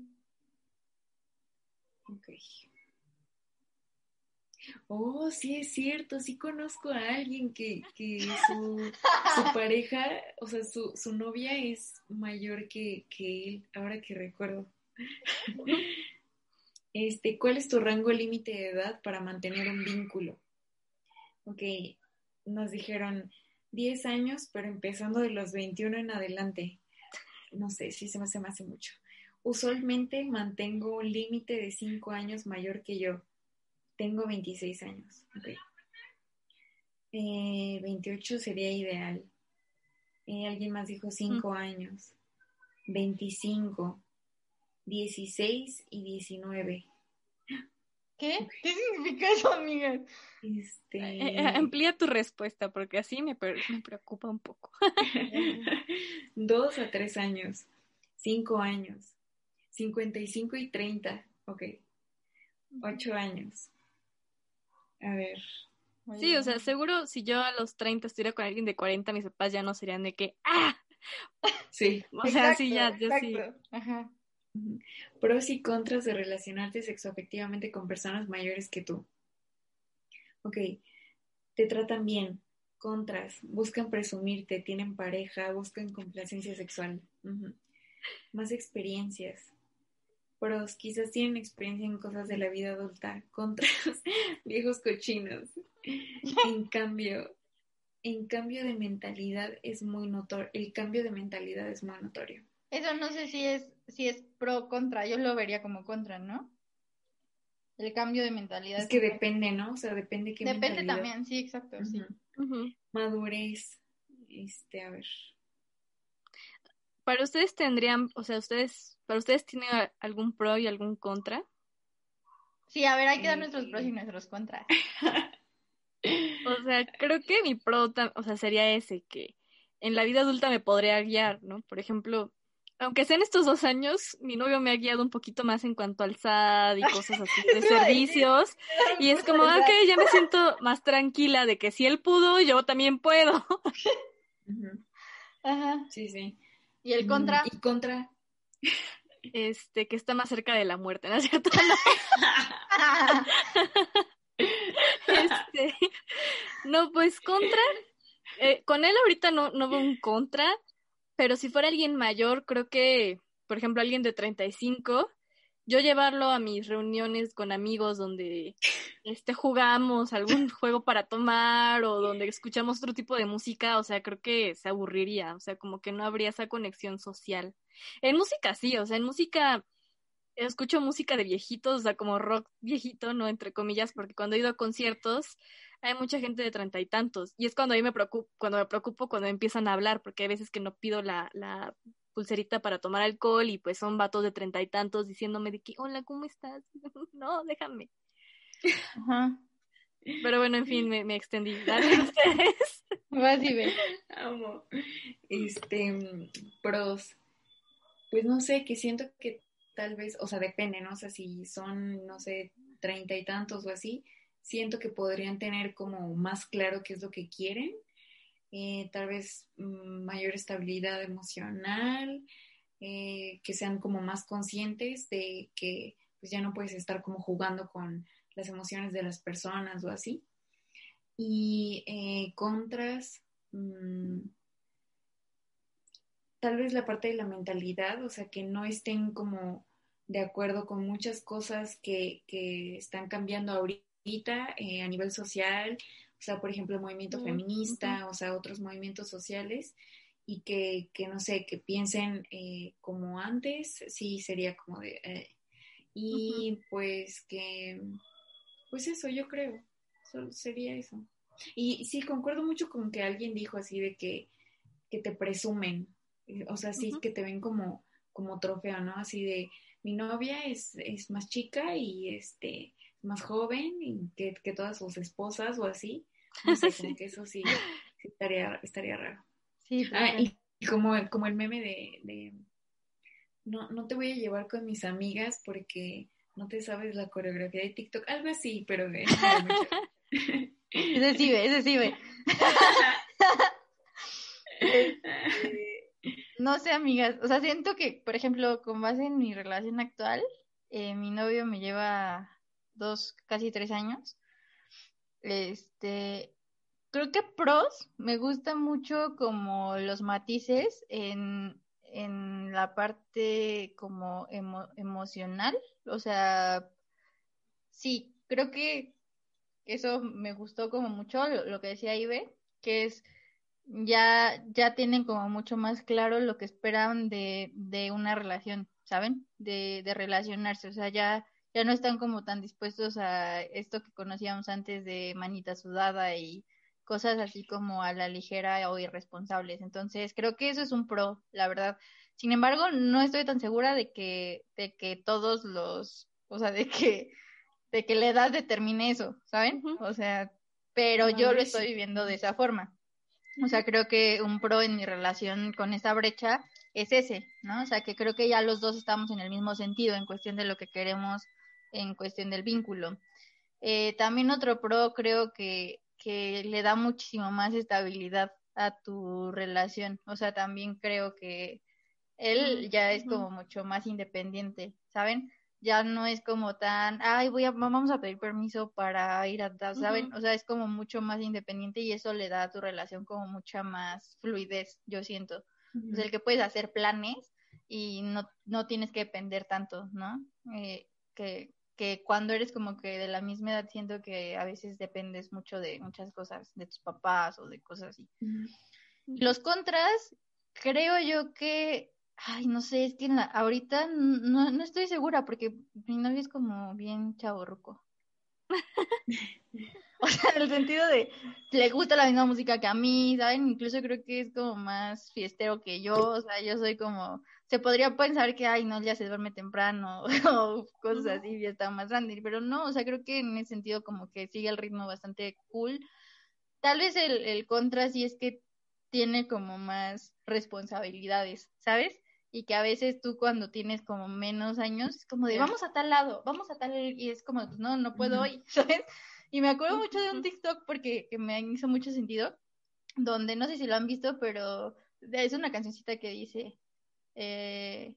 Speaker 2: Ok. Oh, sí es cierto, sí conozco a alguien que, que su, pareja, o sea, su, su novia es mayor que, que él, ahora que recuerdo. Este, ¿cuál es tu rango límite de edad para mantener un vínculo? Ok, nos dijeron 10 años, pero empezando de los 21 en adelante. No sé, sí se me hace, me hace mucho. Usualmente mantengo un límite de 5 años mayor que yo. Tengo 26 años. Okay. 28 eh, sería ideal. Eh, alguien más dijo 5 años. 25, 16 y 19.
Speaker 3: ¿Qué? ¿Qué significa eso, amiga?
Speaker 2: Este...
Speaker 1: Eh, eh, amplía tu respuesta porque así me, me preocupa un poco. [LAUGHS]
Speaker 2: Dos a tres años, cinco años, cincuenta y cinco y treinta, ok. Ocho años. A ver.
Speaker 1: Sí, o sea, seguro si yo a los 30 estuviera con alguien de 40, mis papás ya no serían de que, ¡ah!
Speaker 2: Sí. [LAUGHS]
Speaker 1: O sea, sí, ya, ya sí.
Speaker 3: Ajá.
Speaker 2: Pros y contras de relacionarte sexoafectivamente con personas mayores que tú. Ok, te tratan bien. Contras, buscan presumirte, tienen pareja, buscan complacencia sexual. Más experiencias. Pros, quizás tienen experiencia en cosas de la vida adulta. Contras, [LAUGHS] viejos cochinos. En [LAUGHS] cambio, en cambio de mentalidad es muy notorio. El cambio de mentalidad es muy notorio.
Speaker 3: Eso no sé si es, si es pro o contra, yo lo vería como contra, ¿no? El cambio de mentalidad.
Speaker 2: Es que depende, ¿no? O sea, depende qué
Speaker 3: Depende también, sí, exacto, sí.
Speaker 2: Madurez. Este, a ver.
Speaker 1: Para ustedes tendrían, o sea, ustedes, para ustedes tienen algún pro y algún contra?
Speaker 3: Sí, a ver, hay que dar nuestros pros y nuestros contras. [LAUGHS]
Speaker 1: o sea, creo que mi pro, o sea, sería ese, que en la vida adulta me podría guiar, ¿no? Por ejemplo, aunque sea en estos dos años, mi novio me ha guiado un poquito más en cuanto al SAD y cosas así [LAUGHS] de servicios. Y es como, ok, ya me siento más tranquila de que si él pudo, yo también puedo. [LAUGHS]
Speaker 3: Ajá.
Speaker 2: Sí, sí.
Speaker 3: ¿Y el contra?
Speaker 2: ¿Y contra?
Speaker 1: Este, que está más cerca de la muerte, ¿no es cierto? [LAUGHS] [LAUGHS] este, no, pues contra. Eh, con él ahorita no, no veo un contra, pero si fuera alguien mayor, creo que, por ejemplo, alguien de 35, yo llevarlo a mis reuniones con amigos donde este jugamos algún juego para tomar o donde escuchamos otro tipo de música, o sea, creo que se aburriría, o sea, como que no habría esa conexión social. En música sí, o sea, en música escucho música de viejitos, o sea, como rock viejito, no entre comillas, porque cuando he ido a conciertos hay mucha gente de treinta y tantos. Y es cuando ahí me preocupo, cuando me preocupo cuando empiezan a hablar, porque hay veces que no pido la, la pulserita para tomar alcohol y pues son vatos de treinta y tantos diciéndome de que, hola, ¿cómo estás? [LAUGHS] no, déjame.
Speaker 3: Ajá.
Speaker 1: Pero bueno, en fin, me, me extendí. [LAUGHS] Dale [LAUGHS] ustedes.
Speaker 3: Vas y ve.
Speaker 2: Amo. Este, pros. pues no sé, que siento que tal vez, o sea, depende, ¿no? O sea, si son, no sé, treinta y tantos o así, siento que podrían tener como más claro qué es lo que quieren, eh, tal vez mm, mayor estabilidad emocional, eh, que sean como más conscientes de que pues ya no puedes estar como jugando con las emociones de las personas o así. Y eh, contras, mm, tal vez la parte de la mentalidad, o sea, que no estén como de acuerdo con muchas cosas que, que están cambiando ahorita a nivel social, sea, por ejemplo, el movimiento feminista, o sea, otros movimientos sociales, y que, que no sé, que piensen eh, como antes, sí, sería como de... Eh, y pues que, pues eso, yo creo, sería eso. Y sí, concuerdo mucho con que alguien dijo así de que, que te presumen, o sea, sí, que te ven como, como trofeo, ¿no? Así de, mi novia es, es más chica y este más joven que, que todas sus esposas o así. No sé, [LAUGHS] como que eso sí, estaría, estaría raro.
Speaker 3: Sí,
Speaker 2: ah, y como, como el meme de, de no, no te voy a llevar con mis amigas porque no te sabes la coreografía de TikTok, algo así, pero [LAUGHS]
Speaker 3: ese sí ve, ese sí ve. [LAUGHS] no sé, amigas, o sea, siento que, por ejemplo, con base en mi relación actual, eh, mi novio me lleva dos, casi tres años. Este, creo que pros me gusta mucho como los matices en, en la parte como emocional, o sea, sí, creo que eso me gustó como mucho lo, que decía Ibe, que es ya, ya tienen como mucho más claro lo que esperan de, de una relación, ¿saben? De, de relacionarse, o sea, ya, ya no están como tan dispuestos a esto que conocíamos antes de manita sudada y cosas así como a la ligera o irresponsables. Entonces, creo que eso es un pro, la verdad. Sin embargo, no estoy tan segura de que, de que todos los, o sea, de que, de que la edad determine eso, ¿saben? O sea, pero yo lo estoy viviendo de esa forma. O sea, creo que un pro en mi relación con esa brecha es ese, ¿no? O sea, que creo que ya los dos estamos en el mismo sentido en cuestión de lo que queremos, en cuestión del vínculo. Eh, también otro pro creo que que le da muchísimo más estabilidad a tu relación. O sea, también creo que él ya es como mucho más independiente, ¿saben? Ya no es como tan, ay, voy a, vamos a pedir permiso para ir a, ¿saben? O sea, es como mucho más independiente y eso le da a tu relación como mucha más fluidez, yo siento. O sea, el que puedes hacer planes y no, no tienes que depender tanto, ¿no? Eh, que, que cuando eres como que de la misma edad siento que a veces dependes mucho de muchas cosas, de tus papás o de cosas así. Los contras, creo yo que, ay, no sé, es que ahorita no, no estoy segura porque mi novio es como bien chaborruco. [LAUGHS] o sea, en el sentido de le gusta la misma música que a mí, ¿saben? Incluso creo que es como más fiestero que yo, o sea, yo soy como se podría pensar que, ay, no, ya se duerme temprano [LAUGHS] o cosas así, ya está más grande, pero no, o sea, creo que en ese sentido como que sigue el ritmo bastante cool. Tal vez el, el contra sí es que tiene como más responsabilidades, ¿sabes? Y que a veces tú cuando tienes como menos años, es como de, vamos a tal lado, vamos a tal, y es como, no, no puedo hoy, [LAUGHS] ¿sabes? Y me acuerdo mucho de un TikTok porque que me hizo mucho sentido, donde no sé si lo han visto, pero es una cancioncita que dice, eh,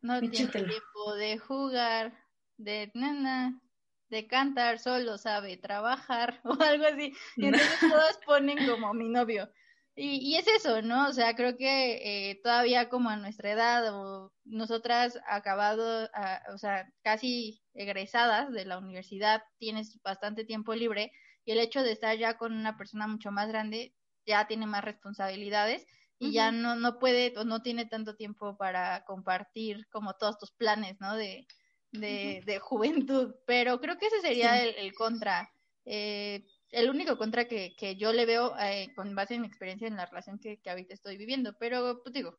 Speaker 3: no tiene tiempo de jugar, de nana, de cantar, solo sabe trabajar [LAUGHS] o algo así. Y entonces [LAUGHS] todos ponen como mi novio. Y, y es eso, ¿no? O sea, creo que eh, todavía como a nuestra edad o nosotras acabado, o sea, casi egresadas de la universidad, tienes bastante tiempo libre y el hecho de estar ya con una persona mucho más grande ya tiene más responsabilidades y ya no, no puede o no tiene tanto tiempo para compartir como todos tus planes, ¿no? De, de, de juventud, pero creo que ese sería el, contra. Eh, el único contra que, que yo le veo eh, con base en mi experiencia en la relación que, que ahorita estoy viviendo, pero pues digo,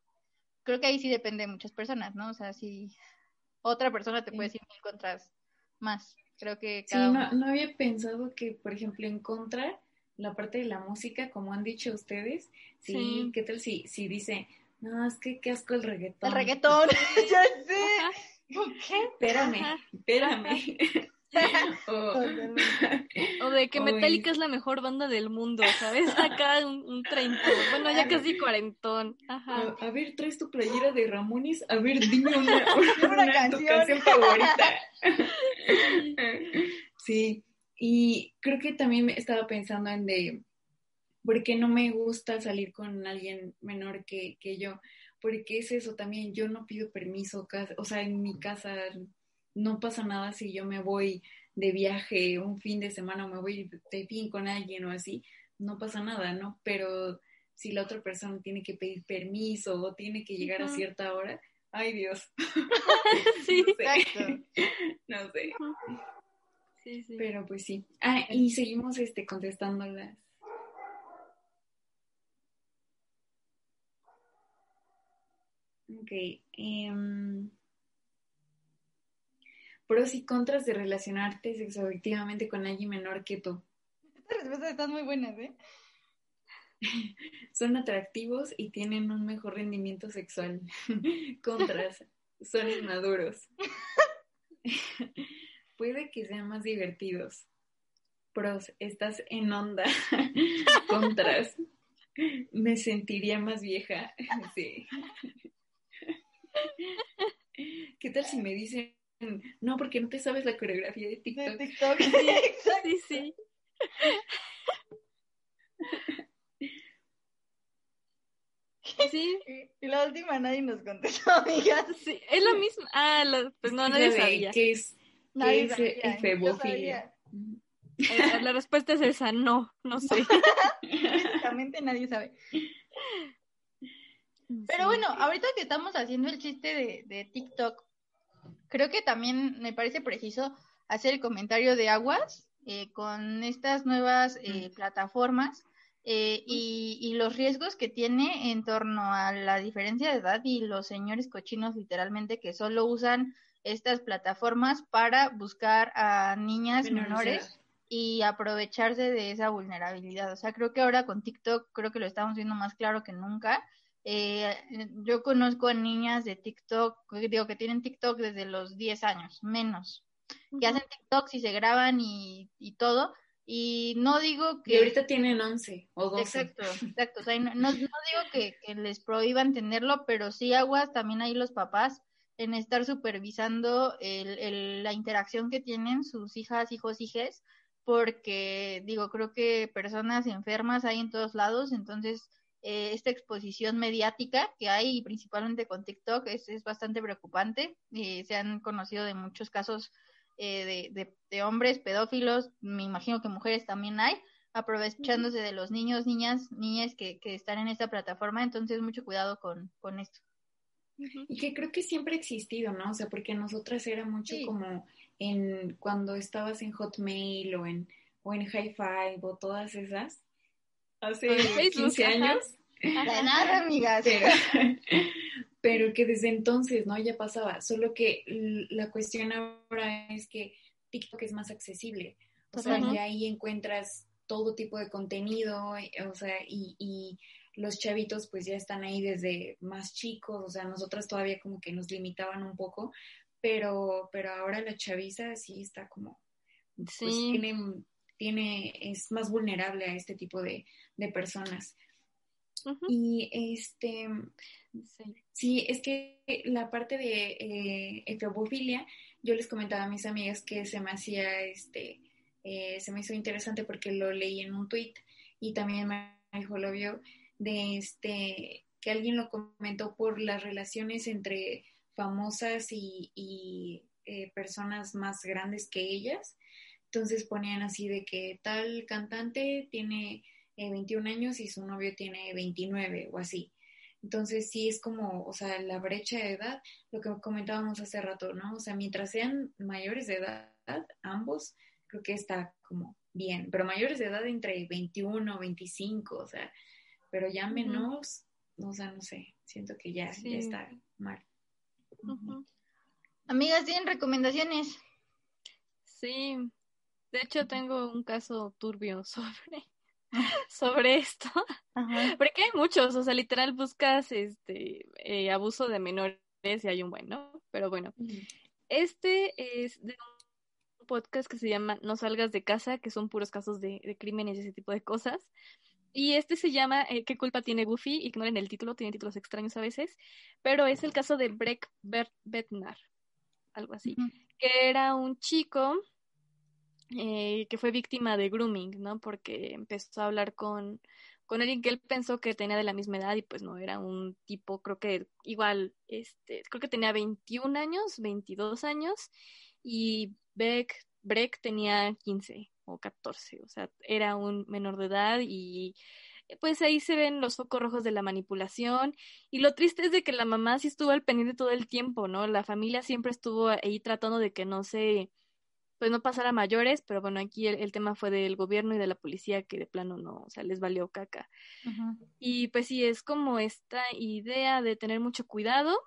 Speaker 3: creo que ahí sí depende de muchas personas, ¿no? O sea, si otra persona te puede decir mil contras más. Creo que
Speaker 2: cada sí, no, no había pensado que, por ejemplo, en contra la parte de la música, como han dicho ustedes, sí, ¿qué tal si, si dice, No, es que qué asco el reggaetón.
Speaker 3: El reggaetón, [LAUGHS] ya sé.
Speaker 2: ¿Qué? Espérame, espérame. [LAUGHS]
Speaker 1: o, de que Metallica es la mejor banda del mundo, ¿sabes? Acá un, un bueno, ya casi cuarentón. Ajá.
Speaker 2: A, ver, traes tu playera de Ramones, a ver, dime una, [LAUGHS] una, canción. favorita. sí, y creo que también estaba pensando en de, ¿por qué no me gusta salir con alguien menor que, que yo? Porque es eso también, yo no pido permiso, o sea, en mi casa no pasa nada si yo me voy de viaje un fin de semana o me voy de fin con alguien o así, no pasa nada, ¿no? Pero si la otra persona tiene que pedir permiso o tiene que llegar a cierta hora, ay Dios. [LAUGHS] sí, [LAUGHS] no sé. [LAUGHS] No sé. Sí, sí. Pero pues sí. Ah, y seguimos este contestándolas. Ok. Um, pros y contras de relacionarte sexoafectivamente con alguien menor que tú.
Speaker 3: Estas respuestas están muy buenas, ¿eh? [LAUGHS]
Speaker 2: Son atractivos y tienen un mejor rendimiento sexual. [LAUGHS] Contras, son inmaduros. [LAUGHS] Puede que sean más divertidos. Pros, estás en onda. [LAUGHS] Contras, me sentiría más vieja. Sí. ¿Qué tal si me dicen no, porque no te sabes la coreografía de TikTok. De TikTok, [LAUGHS] sí, sí, [LAUGHS]
Speaker 3: sí. Y la última nadie nos contestó, amiga.
Speaker 1: Sí, es la misma. Ah, pues no, nadie sabía.
Speaker 2: ¿Qué es, nadie ¿qué es efebofilia?
Speaker 1: La, la respuesta es esa, no, no sé. [LAUGHS]
Speaker 3: Básicamente nadie sabe. Pero bueno, ahorita que estamos haciendo el chiste de, de TikTok, creo que también me parece preciso hacer el comentario de Aguas eh, con estas nuevas eh, plataformas eh, y, y, los riesgos que tiene en torno a la diferencia de edad y los señores cochinos literalmente que solo usan estas plataformas para buscar a niñas menores y aprovecharse de esa vulnerabilidad. O sea, creo que ahora con TikTok creo que lo estamos viendo más claro que nunca eh, yo conozco a niñas de TikTok, digo que tienen TikTok desde los 10 años, menos, que hacen TikTok y se graban y, todo. Y no digo que...
Speaker 2: Y ahorita tienen 11 o 12.
Speaker 3: Exacto, exacto. O sea, [LAUGHS] no, digo que, les prohíban tenerlo, pero sí aguas también ahí los papás en estar supervisando el, la interacción que tienen sus hijas, hijos, hijes, porque digo, creo que personas enfermas hay en todos lados, entonces eh, esta exposición mediática que hay, principalmente con TikTok, es, es bastante preocupante. Eh, se han conocido de muchos casos eh, de, de, hombres pedófilos, me imagino que mujeres también hay, aprovechándose de los niños, niñas, niñas que, que están en esta plataforma, entonces mucho cuidado con, con esto.
Speaker 2: Y que creo que siempre ha existido, ¿no? O sea, porque nosotras era mucho como en cuando estabas en Hotmail o en, o en High Five o todas esas, hace 15 años.
Speaker 3: De nada, amigas. [LAUGHS]
Speaker 2: Pero, que desde entonces, ¿no? Ya pasaba. Solo que la cuestión ahora es que TikTok es más accesible. O sea, y ahí encuentras todo tipo de contenido, eh, o sea, y, y los chavitos pues ya están ahí desde más chicos, o sea, nosotras todavía como que nos limitaban un poco, pero, pero ahora la chaviza sí está como, pues tiene tiene, es más vulnerable a este tipo de, personas. Y este, sí. es que la parte de eh, yo les comentaba a mis amigas que se me hacía, este, eh, se me hizo interesante porque lo leí en un tweet y también me dijo, lo vio, de este, que alguien lo comentó por las relaciones entre famosas y, eh, personas más grandes que ellas entonces ponían así de que tal cantante tiene 21 eh, años y su novio tiene 29 o así. Entonces sí es como, o sea, la brecha de edad, lo que comentábamos hace rato, ¿no? O sea, mientras sean mayores de edad, ambos, creo que está como bien, pero mayores de edad entre 21, 25, o sea, pero ya menos, o sea, no sé, siento que ya, ya está mal.
Speaker 3: Amigas, ¿tienen recomendaciones?
Speaker 1: Sí, de hecho, tengo un caso turbio [LAUGHS] sobre sobre esto, porque hay muchos, o sea, literal buscas este eh, abuso de menores y hay un bueno, pero bueno, este es de un podcast que se llama No salgas de casa, que son puros casos de, de crímenes y ese tipo de cosas. Y este se llama eh, ¿Qué culpa tiene Buffy? Ignoren el título, tiene títulos extraños a veces, pero es el caso de Breck Betnar, algo así, que era un chico eh, que fue víctima de grooming, ¿no? Porque empezó a hablar con, con alguien que él pensó que tenía de la misma edad y pues no, era un tipo, creo que igual, este, creo que tenía 21 años, 22 años y Beck, Breck tenía 15 o 14, o sea, era un menor de edad y pues ahí se ven los focos rojos de la manipulación y lo triste es de que la mamá sí estuvo al pendiente todo el tiempo, ¿no? La familia siempre estuvo ahí tratando de que no se, pues no pasara a mayores, pero bueno, aquí el, tema fue del gobierno y de la policía que de plano no, o sea, les valió caca. Y pues sí, es como esta idea de tener mucho cuidado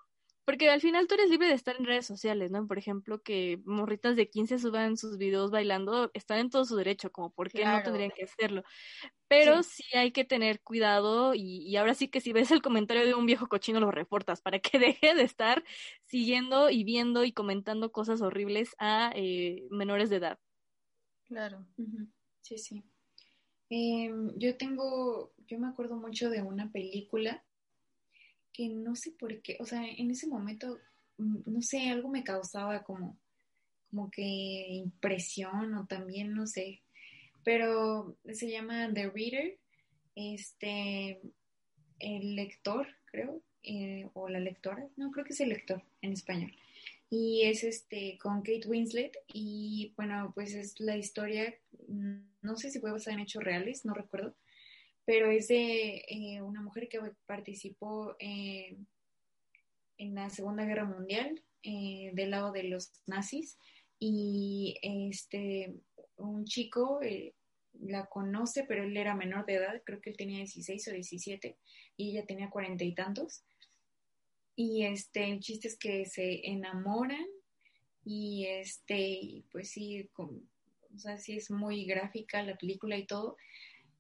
Speaker 1: porque al final tú eres libre de estar en redes sociales, ¿no? Por ejemplo, que morritas de 15 suban sus videos bailando, están en todo su derecho, como por qué no tendrían que hacerlo. Pero sí. hay que tener cuidado y, ahora sí que si ves el comentario de un viejo cochino lo reportas para que [LAUGHS] deje de estar siguiendo y viendo y comentando cosas horribles a eh, menores de edad.
Speaker 2: Claro, sí, sí. Em, yo tengo, yo me acuerdo mucho de una película que no sé por qué, o sea, en ese momento, mm, no sé, algo me causaba como, como que impresión o también, no sé, pero se llama The Reader, este, el lector, creo, eh, o la lectora, no, creo que es el lector en español. Y es este con Kate Winslet y bueno, pues es la historia, mm, no sé si fue basada en hechos reales, no recuerdo, pero es de eh, una mujer que participó eh, en la Segunda Guerra Mundial eh, del lado de los nazis y este un chico la conoce, pero él era menor de edad, creo que él tenía 16 o 17 y ella tenía cuarenta y tantos. Y este, el chiste es que se enamoran y este, pues sí, o sea, sí es muy gráfica la película y todo,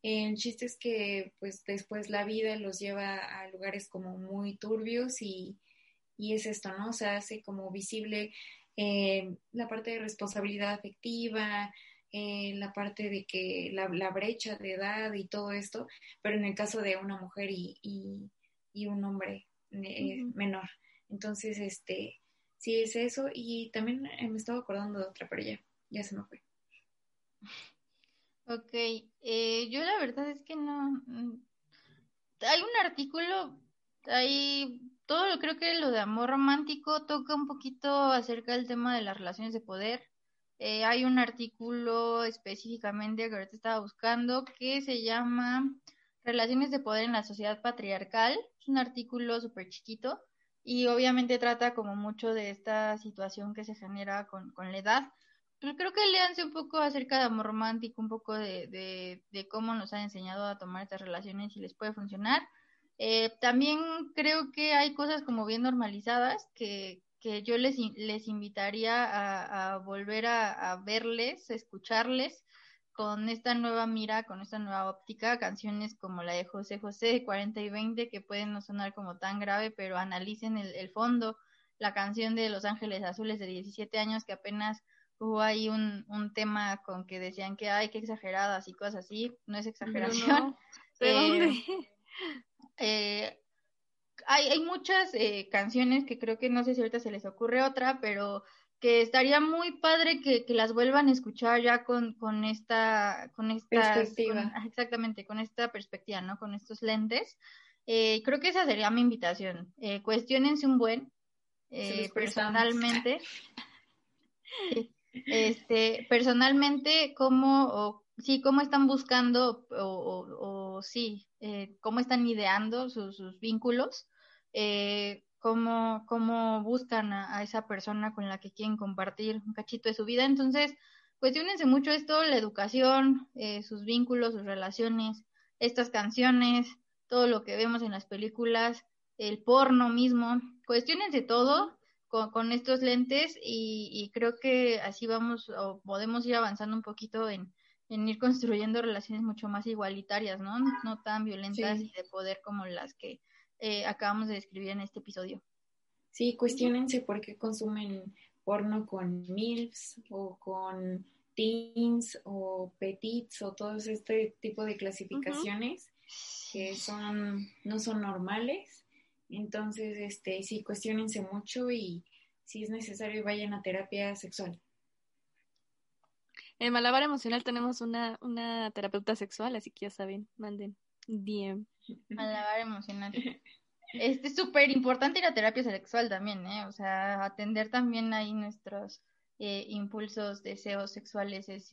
Speaker 2: el chiste es que pues después la vida los lleva a lugares como muy turbios y, es esto, ¿no? O sea, hace como visible eh, la parte de responsabilidad afectiva, eh, la parte de que la, brecha de edad y todo esto, pero en el caso de una mujer y, y, un hombre eh, menor. Entonces, este, sí es eso. Y también me estaba acordando de otra, pero ya, ya se me fue.
Speaker 3: Ok, eh, yo la verdad es que no. Mm, hay un artículo, hay todo lo creo que lo de amor romántico toca un poquito acerca del tema de las relaciones de poder. Eh, hay un artículo específicamente que ahorita estaba buscando que se llama Relaciones de poder en la sociedad patriarcal. Es un artículo súper chiquito y obviamente trata como mucho de esta situación que se genera con, con la edad creo que leanse un poco acerca de amor romántico, un poco de, de, cómo nos han enseñado a tomar estas relaciones y les puede funcionar. Eh, también creo que hay cosas como bien normalizadas que, que yo les, les invitaría a, a volver a, a, verles, escucharles con esta nueva mira, con esta nueva óptica, canciones como la de José José 40 y 20 que pueden no sonar como tan grave, pero analicen el, el fondo, la canción de Los Ángeles Azules de 17 años que apenas hubo ahí un, un tema con que decían que hay que exageradas y cosas así, no es exageración. [LAUGHS] ¿De dónde? Eh, hay, hay muchas eh, canciones que creo que no sé si ahorita se les ocurre otra, pero que estaría muy padre que, que las vuelvan a escuchar ya con, con esta, con esta perspectiva. exactamente, con esta perspectiva, ¿no? Con estos lentes. Eh, creo que esa sería mi invitación. Eh, cuestionense un buen, eh, personalmente. [LAUGHS] Este, personalmente, ¿cómo, o, sí, cómo están buscando, o, sí, eh, cómo están ideando sus, vínculos? Eh, cómo, cómo buscan a, esa persona con la que quieren compartir un cachito de su vida. Entonces, cuestionense mucho esto, la educación, eh, sus vínculos, sus relaciones, estas canciones, todo lo que vemos en las películas, el porno mismo, cuestionense todo con, estos lentes y, creo que así vamos o podemos ir avanzando un poquito en, en ir construyendo relaciones mucho más igualitarias, ¿no? No tan violentas y de poder como las que eh, acabamos de describir en este episodio.
Speaker 2: Sí, cuestionense por qué consumen porno con MILFs o con teens o petits o todo este tipo de clasificaciones que son no son normales. Entonces, este, sí, cuestionense mucho y si es necesario vayan a terapia sexual.
Speaker 1: En Malabar Emocional tenemos una, una terapeuta sexual, así que ya saben, manden DM.
Speaker 3: Malabar Emocional. Este es súper importante la terapia sexual también, ¿eh? O sea, atender también ahí nuestros eh, impulsos, deseos sexuales es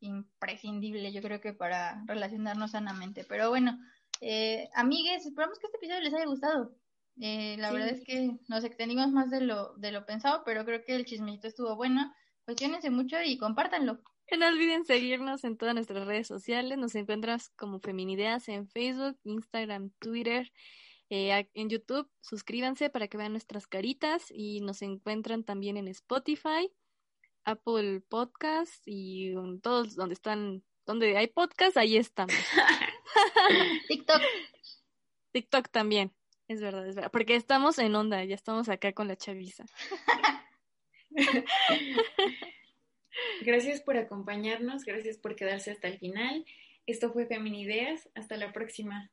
Speaker 3: imprescindible, yo creo que para relacionarnos sanamente. Pero bueno, eh, amigues, esperamos que este episodio les haya gustado. Eh, la verdad es que nos extendimos más de lo, de lo pensado, pero creo que el chismito estuvo bueno. Cuestionense mucho y compártanlo.
Speaker 1: No olviden seguirnos en todas nuestras redes sociales. Nos encuentras como Feminideas en Facebook, Instagram, Twitter, eh, en YouTube. Suscríbanse para que vean nuestras caritas y nos encuentran también en Spotify, Apple Podcast y todos donde están, donde hay podcast, ahí estamos. [LAUGHS]
Speaker 3: TikTok.
Speaker 1: TikTok también. Es verdad, es verdad. Porque estamos en onda, ya estamos acá con la chaviza. [LAUGHS]
Speaker 2: gracias por acompañarnos, gracias por quedarse hasta el final. Esto fue Feminideas. Hasta la próxima.